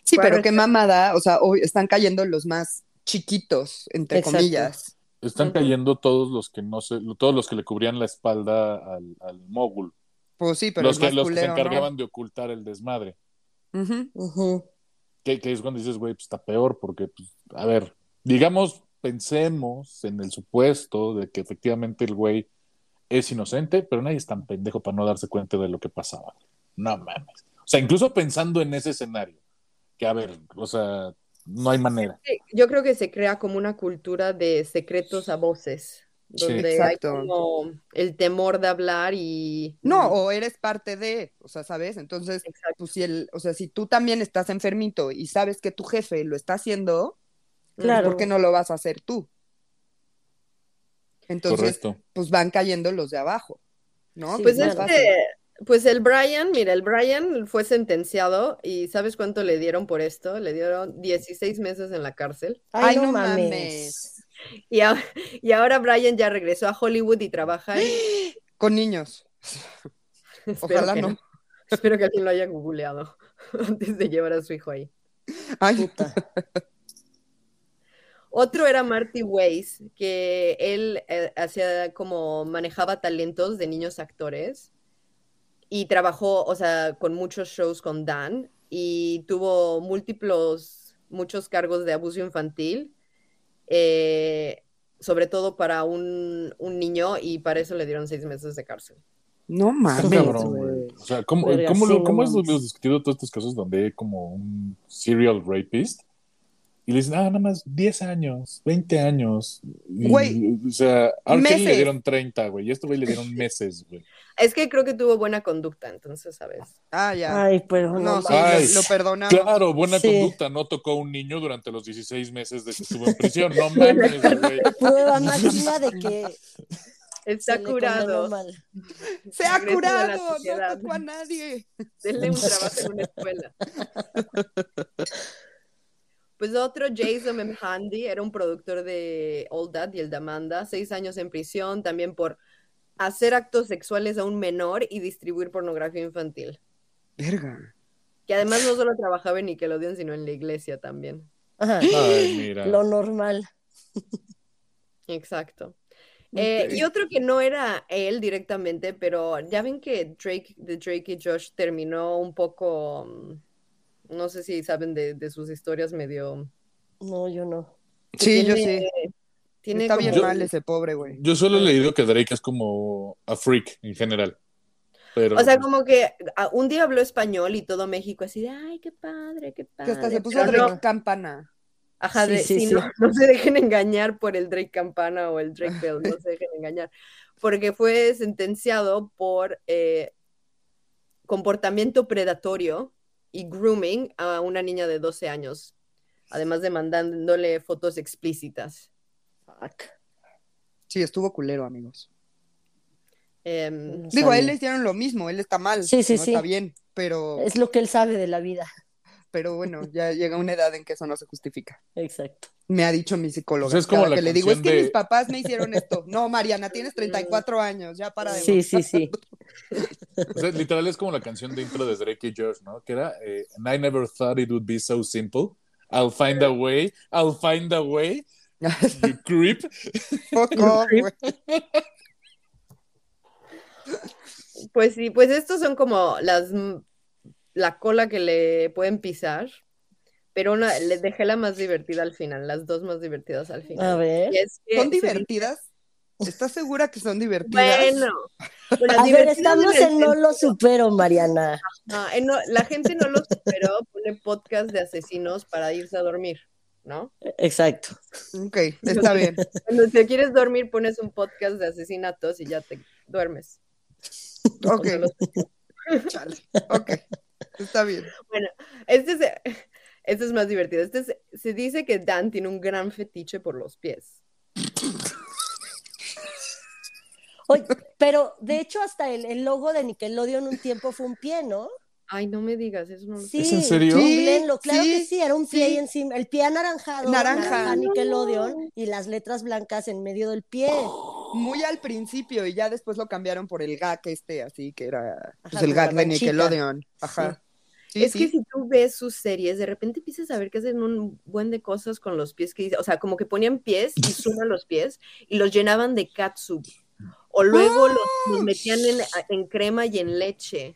Sí, pero qué mamada. O sea, obvio, están cayendo los más chiquitos, entre Exacto. comillas. Están cayendo todos los que no se, todos los que le cubrían la espalda al, al mogul. Pues sí, pero los el que, los que se encargaban de ocultar el desmadre. Ujú. Ujú. Que, que es cuando dices, güey, pues está peor, porque, pues, a ver, digamos, pensemos en el supuesto de que efectivamente el güey es inocente, pero nadie es tan pendejo para no darse cuenta de lo que pasaba. No mames. O sea, incluso pensando en ese escenario, que a ver, o sea, no hay manera. Sí, Yo creo que se crea como una cultura de secretos a voces, donde hay como el temor de hablar y... No, o eres parte de, o sea, ¿sabes? Entonces, Exacto. pues si el, o sea, si tú también estás enfermito y sabes que tu jefe lo está haciendo, Claro. ¿por qué no lo vas a hacer tú? Entonces, Correcto. pues van cayendo los de abajo, ¿no? Sí, Pues fácil. este, pues el Brian, mira, el Brian fue sentenciado y ¿sabes cuánto le dieron por esto? Le dieron 16 meses en la cárcel. Ay, Ay, no, no mames. mames. Y, a- y ahora Brian ya regresó a Hollywood y trabaja en... Con niños. Ojalá no. Espero que alguien lo haya googleado antes de llevar a su hijo ahí. Ay, Puta. Otro era Marty Weiss, que él eh, hacía como manejaba talentos de niños actores y trabajó, o sea, con muchos shows con Dan y tuvo múltiples, muchos cargos de abuso infantil, eh, sobre todo para un, un niño y para eso le dieron seis meses de cárcel. no mames. cabrón. O sea, ¿cómo, cómo, sí, lo- no cómo hemos discutido todos estos casos donde hay como un serial rapist? Y le dicen, ah, nada más 10 años, 20 años. Y, Güey, O sea, a. Kelly le dieron 30, güey. Y a este güey le dieron meses, güey. Es que creo que tuvo buena conducta, entonces, ¿sabes? Ah, ya. Ay, pero no, no, sí, Ay. lo, lo perdonamos. Claro, buena Sí. conducta. No tocó a un niño durante los 16 meses de que estuvo en prisión. No mames, güey. Prueba máxima de que Está se curado. mal. Se ha curado, no tocó a nadie. Denle un trabajo en una escuela. Pues otro, Jason M. Handy, era un productor de All That y el de Amanda, seis años en prisión también por hacer actos sexuales a un menor y distribuir pornografía infantil. Verga. Que además no solo trabajaba en Nickelodeon, sino en la iglesia también. Ajá. Ay, mira. Lo normal. Exacto. Eh, y otro que no era él directamente, pero ya ven que Drake, de Drake y Josh terminó un poco, mm, no sé si saben de, de sus historias medio... No, yo no. Sí, yo sí. Tiene Está bien mal ese pobre, güey. Yo solo he leído que Drake es como a freak en general. Pero, O sea, como que ah, un día habló español y todo México así de, ay, qué padre, qué Que padre. hasta se puso Pero Drake no, Campana. ajá, Sí, de, sí, sí, sí. No, no se dejen engañar por el Drake Campana o el Drake Bell, no se dejen engañar. Porque fue sentenciado por eh, comportamiento predatorio y grooming a una niña de 12 años, además de mandándole fotos explícitas. Fuck. Sí, estuvo culero, amigos. Em, No Digo, a él le hicieron lo mismo, él está mal. Sí, sí, no sí. Está bien, pero, Es lo que él sabe de la vida. pero bueno, ya llega una edad en que eso no se justifica. Exacto. Me ha dicho mi psicóloga. Pues es como la que le digo, es que de- mis papás me hicieron esto. No, Mariana, tienes 34 años, ya para de Sí, sí, sí. o sea, literal es como la canción de intro de Drake y Josh, ¿no? Que era eh, And I never thought it would be so simple. I'll find a way. I'll find a way. You creep. Fuck off. Pues sí, pues estos son como las la cola que le pueden pisar, pero una, le dejé la más divertida al final, las dos más divertidas al final. A ver. Y es que ¿Son divertidas? ¿Estás segura que son divertidas? Bueno, bueno, A ver, divertidas estamos en No lo supero, Mariana. No, en no- la gente no lo superó, pone podcast de asesinos para irse a dormir, ¿no? Exacto. Ok, está bien. Cuando te quieres dormir, pones un podcast de asesinatos y ya te duermes. Ok, chale. Ok, está bien. Este es, este es más divertido. Este es- se dice que Dan tiene un gran fetiche por los pies. Oye, pero de hecho hasta el, el logo de Nickelodeon un tiempo fue un pie, ¿no? Ay, no me digas, eso no lo sé. Sí, ¿Es en serio? googleenlo, claro Sí, que sí, era un pie sí. y encima, el pie anaranjado, Naranja. Nickelodeon y las letras blancas en medio del pie. Muy al principio y ya después lo cambiaron por el gag este, así que era pues, Ajá, el gag de manchita. Nickelodeon. Ajá. Sí, es sí. que si tú ves sus series, de repente empiezas a ver que hacen un buen de cosas con los pies que dice, o sea, como que ponían pies y suman los pies y los llenaban de catsup. O luego los, los metían en, en crema y en leche.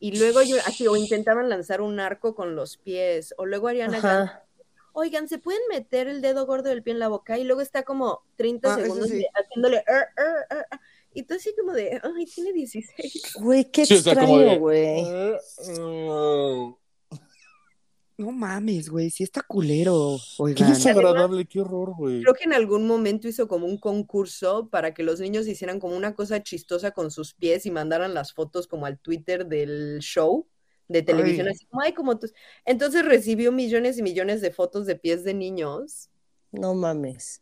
Y luego yo, así, o intentaban lanzar un arco con los pies. O luego Grande, Ajá. oigan, ¿se pueden meter el dedo gordo del pie en la boca? Y luego está como 30 Ah, segundos sí. haciéndole, "Er, er, er", er. Y tú así como de, ay, tiene 16. Güey, qué Sí, o sea, como de- extraño, güey. No mames, güey, sí está culero. Qué desagradable, qué horror, güey. Creo que en algún momento hizo como un concurso para que los niños hicieran como una cosa chistosa con sus pies y mandaran las fotos como al Twitter del show de televisión, Ay. así como, ay, como. Entonces recibió millones y millones de fotos de pies de niños. No mames.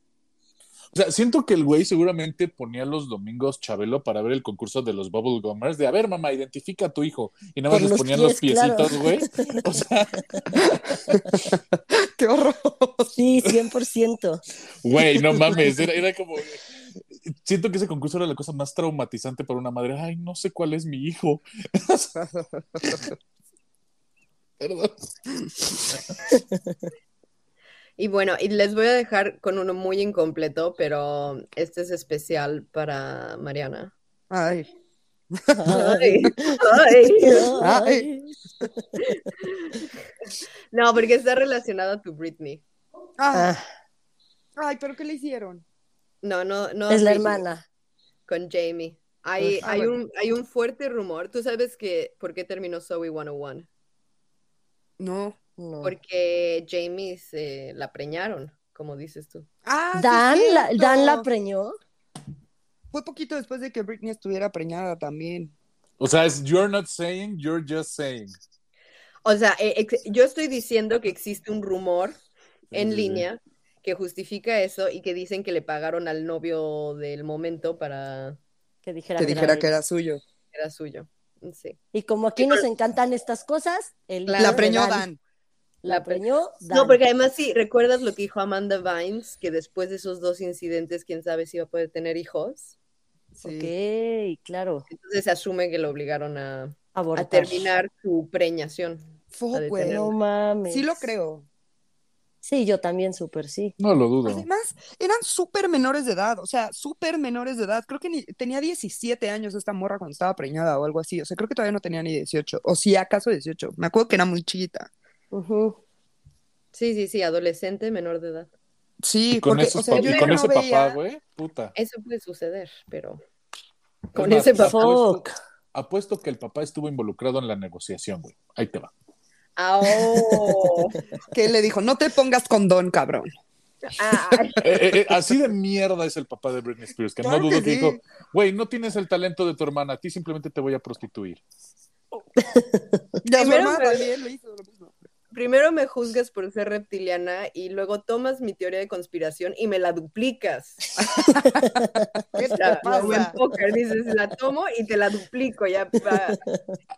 O sea, siento que el güey seguramente ponía los domingos Chabelo para ver el concurso de los Bubble Gummers, de a ver, mamá, identifica a tu hijo. Y nada más Por les los ponían los claro. piecitos, güey. O sea, Qué horror. Sí, 100%. güey, no mames. Era, era como. Siento que ese concurso era la cosa más traumatizante para una madre. Ay, no sé cuál es mi hijo. Perdón. Y bueno, y les voy a dejar con uno muy incompleto, pero este es especial para Mariana. Ay. Ay, ay. Ay. No, porque está relacionado a tu Britney. Ah, Ah, Ay, pero ¿qué le hicieron? No, no, no. es la Britney. hermana. con Jamie. Hay, Ah, hay, bueno. un, hay un fuerte rumor. ¿Tú sabes que por qué terminó Zoe 101? No. No. Porque Jamie se la preñaron, como dices tú. Ah, Dan, la. Dan la preñó. Fue poquito después de que Britney estuviera preñada también. O sea, es you're not saying, you're just saying. O sea, eh, yo estoy diciendo que existe un rumor en Sí, línea que justifica eso y que dicen que le pagaron al novio del momento para Que dijera Que que dijera era que ella. era suyo. era suyo. Sí. Y como aquí nos encantan estas cosas, el. La preñó Dan. La preñó Dan. No, porque además sí, ¿recuerdas lo que dijo Amanda Vines? Que después de esos dos incidentes, quién sabe si va a poder tener hijos. Sí. Ok, claro. Entonces se asume que lo obligaron a, a terminar su preñación. Güey. detenerlo. No mames. Sí lo creo. Sí, yo también, súper sí. No lo dudo. Además, eran súper menores de edad, o sea, súper menores de edad. Creo que ni, tenía 17 años esta morra cuando estaba preñada o algo así. O sea, creo que todavía no tenía ni 18. O si acaso 18. Me acuerdo que era muy chiquita. Ujú. Sí, sí, sí, adolescente, menor de edad. Sí, Y con, porque, esos o sea, y con no ese veía- papá, güey, puta. Eso puede suceder, pero con más, ese papá. apuesto, Fuck. apuesto que el papá estuvo involucrado en la negociación, güey. Ahí te va. Ah, oh. que le dijo, no te pongas condón, cabrón. Eh, eh, eh, así de mierda es el papá de Britney Spears, que Claro no dudo que que sí. dijo, güey, no tienes el talento de tu hermana, a ti simplemente te voy a prostituir. Ya su hermana también hizo lo mismo. Primero me juzgas por ser reptiliana y luego tomas mi teoría de conspiración y me la duplicas. ¿Qué te pasa? póker, dices, la tomo y te la duplico. Ya, pa-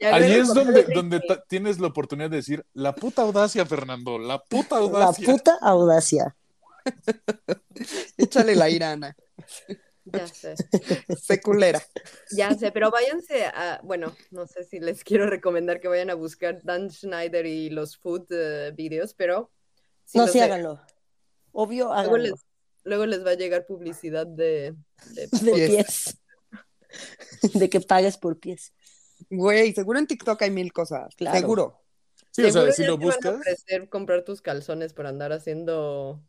ya Ahí es donde, donde tienes la oportunidad de decir, la puta audacia, Fernando, la puta La audacia. puta audacia. Échale la ira, Ana. Ya sé. Seculera. Ya sé, pero váyanse a, bueno, no sé si les quiero recomendar que vayan a buscar Dan Schneider y los food eh, videos, pero sí no, sí, de- háganlo. Obvio, luego háganlo. les, luego les va a llegar publicidad de, de- De Pies. De que pagues por pies. Güey, seguro en TikTok hay mil cosas. Claro. Seguro. Sí, o sea, Seguro si lo te van a buscas, ofrecer comprar tus calzones por andar haciendo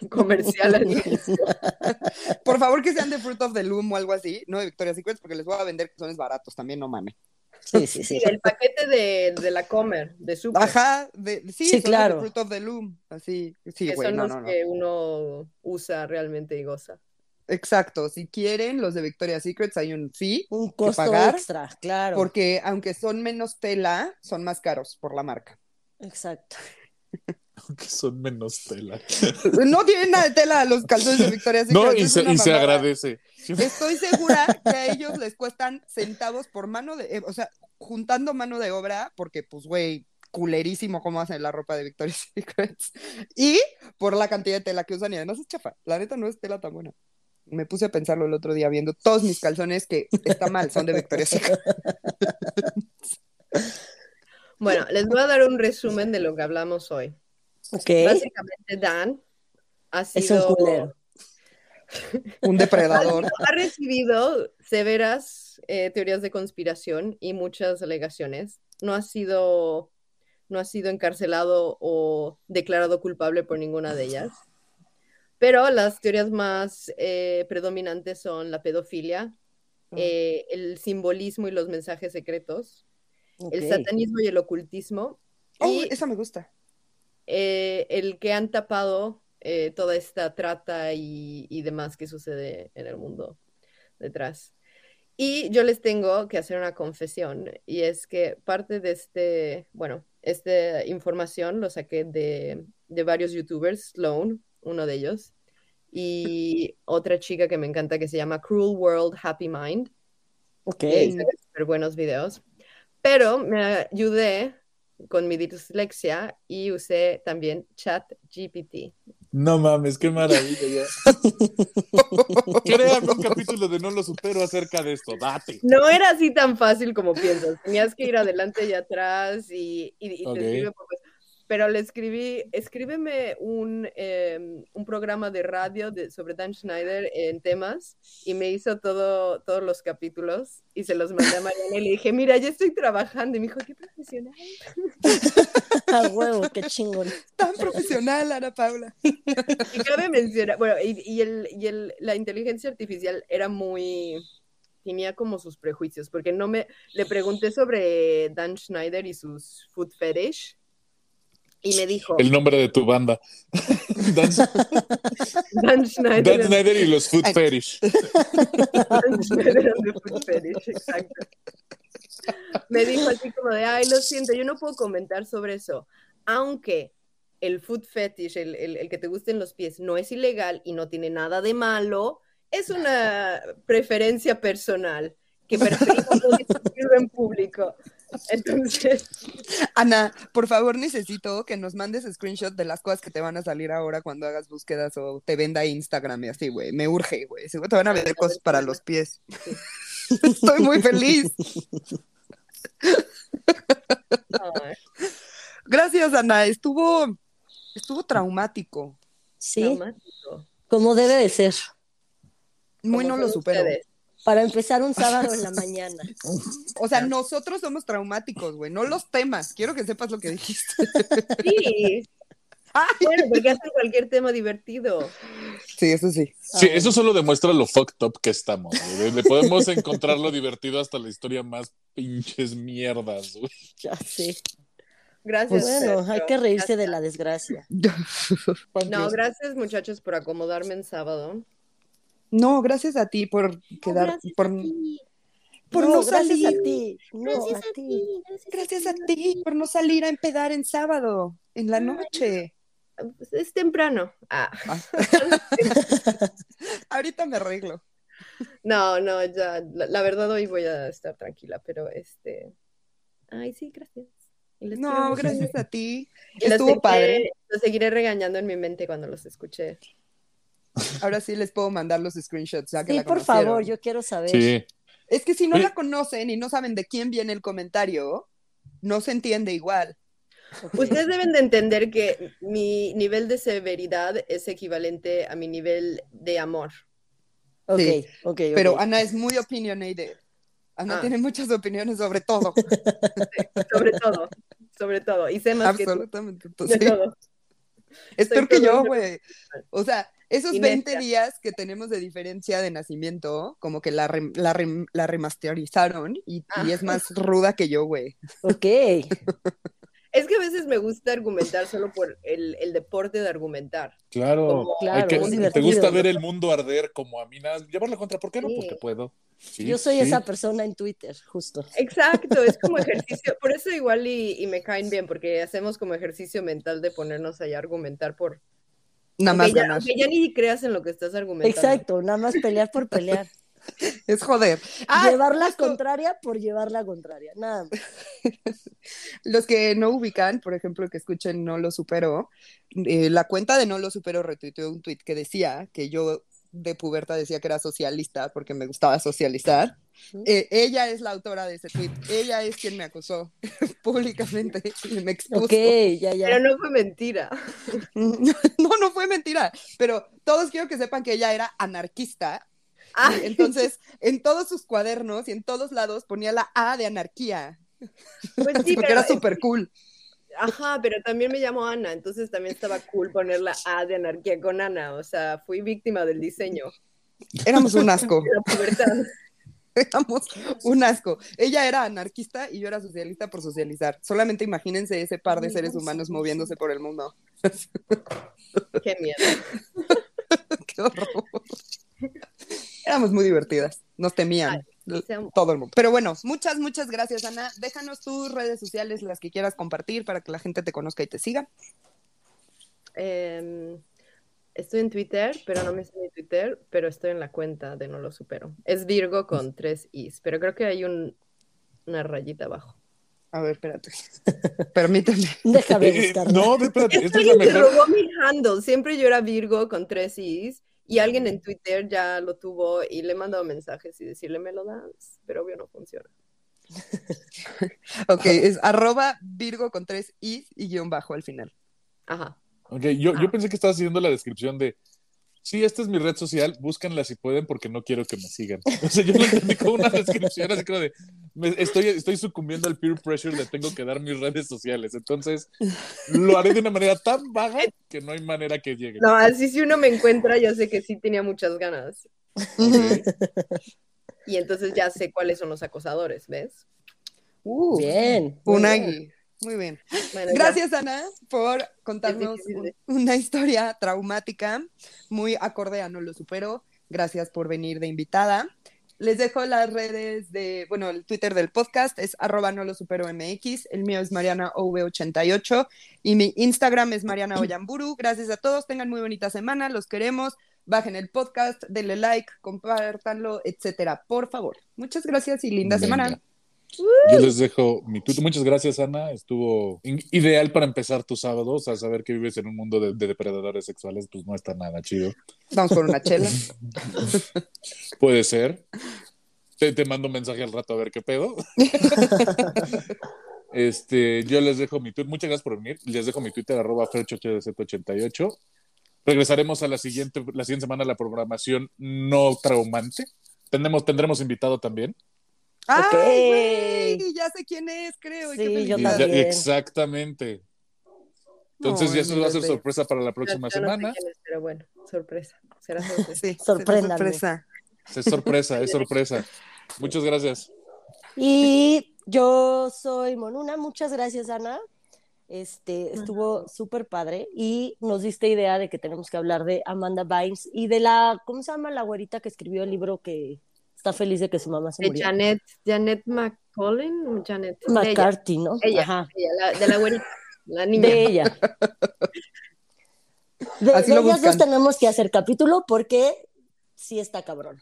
comercial al inicio. Por favor, que sean de Fruit of the Loom o algo así, no de Victoria's Secret, porque les voy a vender calzones baratos también, no mames. Sí, sí, sí. Sí, el paquete de, de la Comer, de Super, Ajá, de, sí, Sí, son claro. de Fruit of the Loom. Así, sí, que güey, son no, los no, no. que uno usa realmente y goza. Exacto, si quieren los de Victoria's Secret hay un fee, Un costo pagar, extra, claro. porque aunque son menos tela, son más caros por la marca. Exacto. que son menos tela. No tienen nada de tela los calzones de Victoria's Secret. No, y se, y agradece. Estoy segura que a ellos les cuestan centavos por mano de, eh, o sea, juntando mano de obra, porque pues, güey, culerísimo cómo hacen la ropa de Victoria's Secrets, y por la cantidad de tela que usan, y además es chafa, la neta no es tela tan buena. Me puse a pensarlo el otro día viendo todos mis calzones que está mal, son de Victoria's Secret. Bueno, les voy a dar un resumen de lo que hablamos hoy. Ok. Básicamente, Dan ha Es un sido culero. Un depredador. ha recibido severas eh, teorías de conspiración y muchas alegaciones. No ha sido, no ha sido encarcelado o declarado culpable por ninguna de ellas. Pero las teorías más eh, predominantes son la pedofilia, eh, el simbolismo y los mensajes secretos, el satanismo y el ocultismo, Oh, y esa me gusta. Eh, el que han tapado eh, toda esta trata y, y demás que sucede en el mundo detrás. Y yo les tengo que hacer una confesión, y es que parte de este, bueno, esta información lo saqué de, de varios youtubers, Sloan, uno de ellos, y otra chica que me encanta que se llama Cruel World Happy Mind, Ok. que súper buenos videos. Pero me ayudé con mi dislexia y usé también Chat GPT. No mames, qué maravilla. ya. Créame un capítulo de No lo supero acerca de esto. Date. No era así tan fácil como piensas. Tenías que ir adelante y atrás y, y- y te Ok. escribe por- Pero le escribí, escríbeme un, eh, un programa de radio de, sobre Dan Schneider en temas y me hizo todo, todos los capítulos y se los mandé a Mariana y le dije, mira, ya estoy trabajando. Y me dijo, qué profesional. A huevo, qué chingón. Tan profesional, Ana Paula. Y cabe mencionar, bueno, y, y el, y el, la inteligencia artificial era muy, tenía como sus prejuicios, porque no me, le pregunté sobre Dan Schneider y sus food fetish, y me dijo, El nombre de tu banda. Dan, Dan Schneider, Dan Snyder y los Food. Fetish. Dan Schneider and the food fetish, exacto. Me dijo así como de, ay, lo siento, yo no puedo comentar sobre eso, aunque el food fetish, el, el- el que te gusten los pies, no es ilegal y no tiene nada de malo, es una preferencia personal que prefiero no discutirlo en público. Entonces, Ana, por favor, necesito que nos mandes screenshot de las cosas que te van a salir ahora cuando hagas búsquedas o te venda Instagram y así, güey. Me urge, güey. Seguro te van a vender cosas para los pies. Estoy muy feliz. Gracias, Ana. Estuvo, estuvo traumático. Sí, traumático. como debe de ser. Muy Como no lo supero. ustedes. Para empezar un sábado en la mañana. O sea, nosotros somos traumáticos, güey, no los temas. Quiero que sepas lo que dijiste. Sí, Ay. bueno, porque hacen cualquier tema divertido. Sí, eso sí. Sí, eso solo demuestra lo fucked up que estamos. güey. Le podemos encontrar lo divertido hasta la historia más pinches mierdas. güey. Ya sé. Gracias. Bueno, hay que reírse de la desgracia. No, gracias muchachos por acomodarme en sábado. No, gracias a ti por quedar, gracias por, por no, no, gracias salir. a ti. No, a ti. Gracias a ti por no salir a empedar en sábado, en la noche. Pues Es temprano. Ah. Ahorita me arreglo. No, no, ya, la, la verdad hoy voy a estar tranquila, pero este. Ay, sí, gracias. No, gracias a ti. Estuvo seguiré- padre. Los seguiré regañando en mi mente cuando los escuche. Ahora sí les puedo mandar los screenshots, ya que Sí, la por favor, yo quiero saber. Sí. Es que si no la conocen y no saben de quién viene el comentario, no se entiende igual. Ok. Ustedes deben de entender que mi nivel de severidad es equivalente a mi nivel de amor. Ok, Sí, ok, ok. Pero Ana es muy opinionated. Ana Ah. tiene muchas opiniones sobre todo. Sobre todo, sobre todo. Y sé más que tú. Absolutamente. Sí. todo. Es Soy peor que yo, güey. O sea, esos Y 20 necia. días que tenemos de diferencia de nacimiento, como que la, la, rem- la remasterizaron y, Ah. y es más ruda que yo, güey. Ok. Es que a veces me gusta argumentar solo por el, el deporte de argumentar. Claro. Como- Claro, que- ¿Te gusta ver el mundo arder como a mí? Nada, llevar la contra. ¿Por qué no? Sí. Porque puedo. Sí, Yo soy sí. esa persona en Twitter, justo. Exacto, es como ejercicio. Por eso igual y, y me caen bien, porque hacemos como ejercicio mental de ponernos ahí a argumentar por... Nada más ya, ganar. ya ni creas en lo que estás argumentando. Exacto, nada más pelear por pelear. Es joder. Ah, llevar la contraria por llevar la contraria. Nada más. Los que no ubican, por ejemplo, que escuchen No Lo Supero, eh, la cuenta de No Lo Supero retuiteó un tweet que decía que yo de puberta decía que era socialista porque me gustaba socializar. Eh, ella es la autora de ese tweet. Ella es quien me acusó públicamente y me expuso. Ok, ya, ya. Pero no fue mentira. No, no fue mentira, pero todos quiero que sepan que ella era anarquista. Ah, entonces, en todos sus cuadernos y en todos lados ponía la A de anarquía. pues sí, porque pero, era súper cool. Ajá, pero también me llamo Ana, entonces también estaba cool poner la A de anarquía con Ana, o sea, fui víctima del diseño. Éramos un asco. Éramos un asco. Ella era anarquista y yo era socialista por socializar. Solamente imagínense ese par de seres humanos moviéndose por el mundo. Qué miedo. Qué horror. Éramos muy divertidas. Nos temían. Ay, Todo el mundo. Pero bueno, muchas, muchas gracias, Ana. Déjanos tus redes sociales, las que quieras compartir para que la gente te conozca y te siga. Em, estoy en Twitter, pero no me sé mi Twitter, pero estoy en la cuenta de No Lo Supero. Es Virgo con tres Is, pero creo que hay un, una rayita abajo. A ver, espérate. Permíteme. Déjame buscarla. no, espérate, esta es la mi handle. Siempre yo era Virgo con tres Is y alguien en Twitter ya lo tuvo y le he mandado mensajes y decirle me lo das, pero obvio no funciona. Ok, es arroba Virgo con tres i y guion bajo al final. Ajá. Ok, yo, yo pensé que estabas haciendo la descripción de, sí, esta es mi red social, búscanla si pueden porque no quiero que me sigan. O sea, yo lo entendí como una descripción así como de, me- estoy, estoy sucumbiendo al peer pressure de tengo que dar mis redes sociales. Entonces, lo haré de una manera tan vaga que no hay manera que llegue. No, así si uno me encuentra, ya sé que sí tenía muchas ganas. Y entonces ya sé cuáles son los acosadores, ¿ves? Uh, Bien. Una bien. Muy bien. Bueno, ya. Gracias, Ana, por contarnos un- una historia traumática, muy acorde a No Lo Supero. Gracias por venir de invitada. Les dejo las redes de, bueno, el Twitter del podcast es arroba no lo supero MX, el mío es Mariana OV88 y mi Instagram es Mariana Oyamburu. Gracias a todos, tengan muy bonita semana, los queremos. Bajen el podcast, denle like, compártanlo, etcétera, por favor. Muchas gracias y linda Venga. semana. Yo les dejo mi Twitter. Muchas gracias, Ana. Estuvo ideal para empezar tu sábado. O sea, saber que vives en un mundo de, de depredadores sexuales, pues no está nada chido. Vamos por una chela. Puede ser. Te, te mando un mensaje al rato a ver qué pedo. Este, yo les dejo mi Twitter. Muchas gracias por venir. Les dejo mi Twitter, arroba fercho88. Regresaremos a la siguiente, la siguiente semana a la programación no traumante. Tendremos, tendremos invitado también. ¡Ay, güey! Ya sé quién es, creo. y Sí, yo ya- también. exactamente. Entonces, No, ya eso va a ser sorpresa para la próxima Yo no sé semana. quién es, pero bueno, sorpresa. Será sorpresa. Sí, sorpresa. Es sorpresa, es sorpresa. Muchas gracias. Y yo soy Monuna, muchas gracias Ana. Este, estuvo súper padre y nos diste idea de que tenemos que hablar de Amanda Bynes y de la, ¿cómo se llama la güerita que escribió el libro que está feliz de que su mamá se De murió? Janet, Janet McCollin, Janet. ella, McCarthy, ¿no? ella, Ajá, ella, la- de la güerita, la niña. de ella. De, Así de lo ellas dos tenemos que hacer capítulo porque sí está cabrón.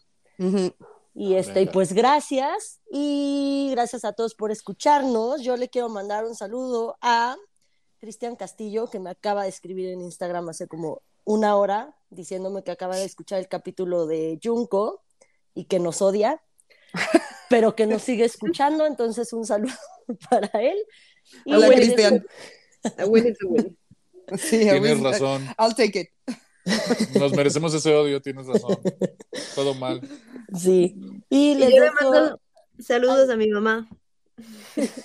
Y este, y Venga. pues gracias y gracias a todos por escucharnos. Yo le quiero mandar un saludo a Cristian Castillo, que me acaba de escribir en Instagram hace como una hora, diciéndome que acaba de escuchar el capítulo de Junko y que nos odia, pero que nos sigue escuchando. Entonces, un saludo para él. Y Hola, Cristian. A win is a win. Sí, Tienes razón. I'll take it. Nos merecemos ese odio, tienes razón. Todo mal. Sí. Y Y le dejo- mando saludos a mi mamá.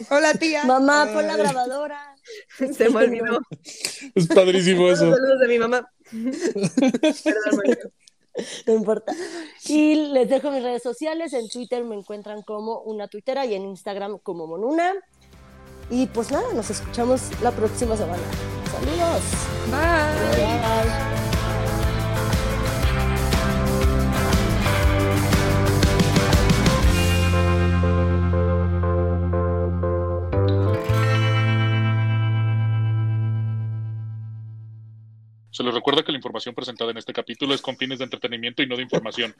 Hola, tía. Mamá, pon la grabadora. Se me olvidó. Es padrísimo eso. Saludos a mi mamá. Perdón, Mario. No importa. Y les dejo mis redes sociales. En Twitter me encuentran como una tuitera y en Instagram como Monuna. Y pues nada, nos escuchamos la próxima semana. Saludos. Bye. Bye. Se les recuerda que la información presentada en este capítulo es con fines de entretenimiento y no de información.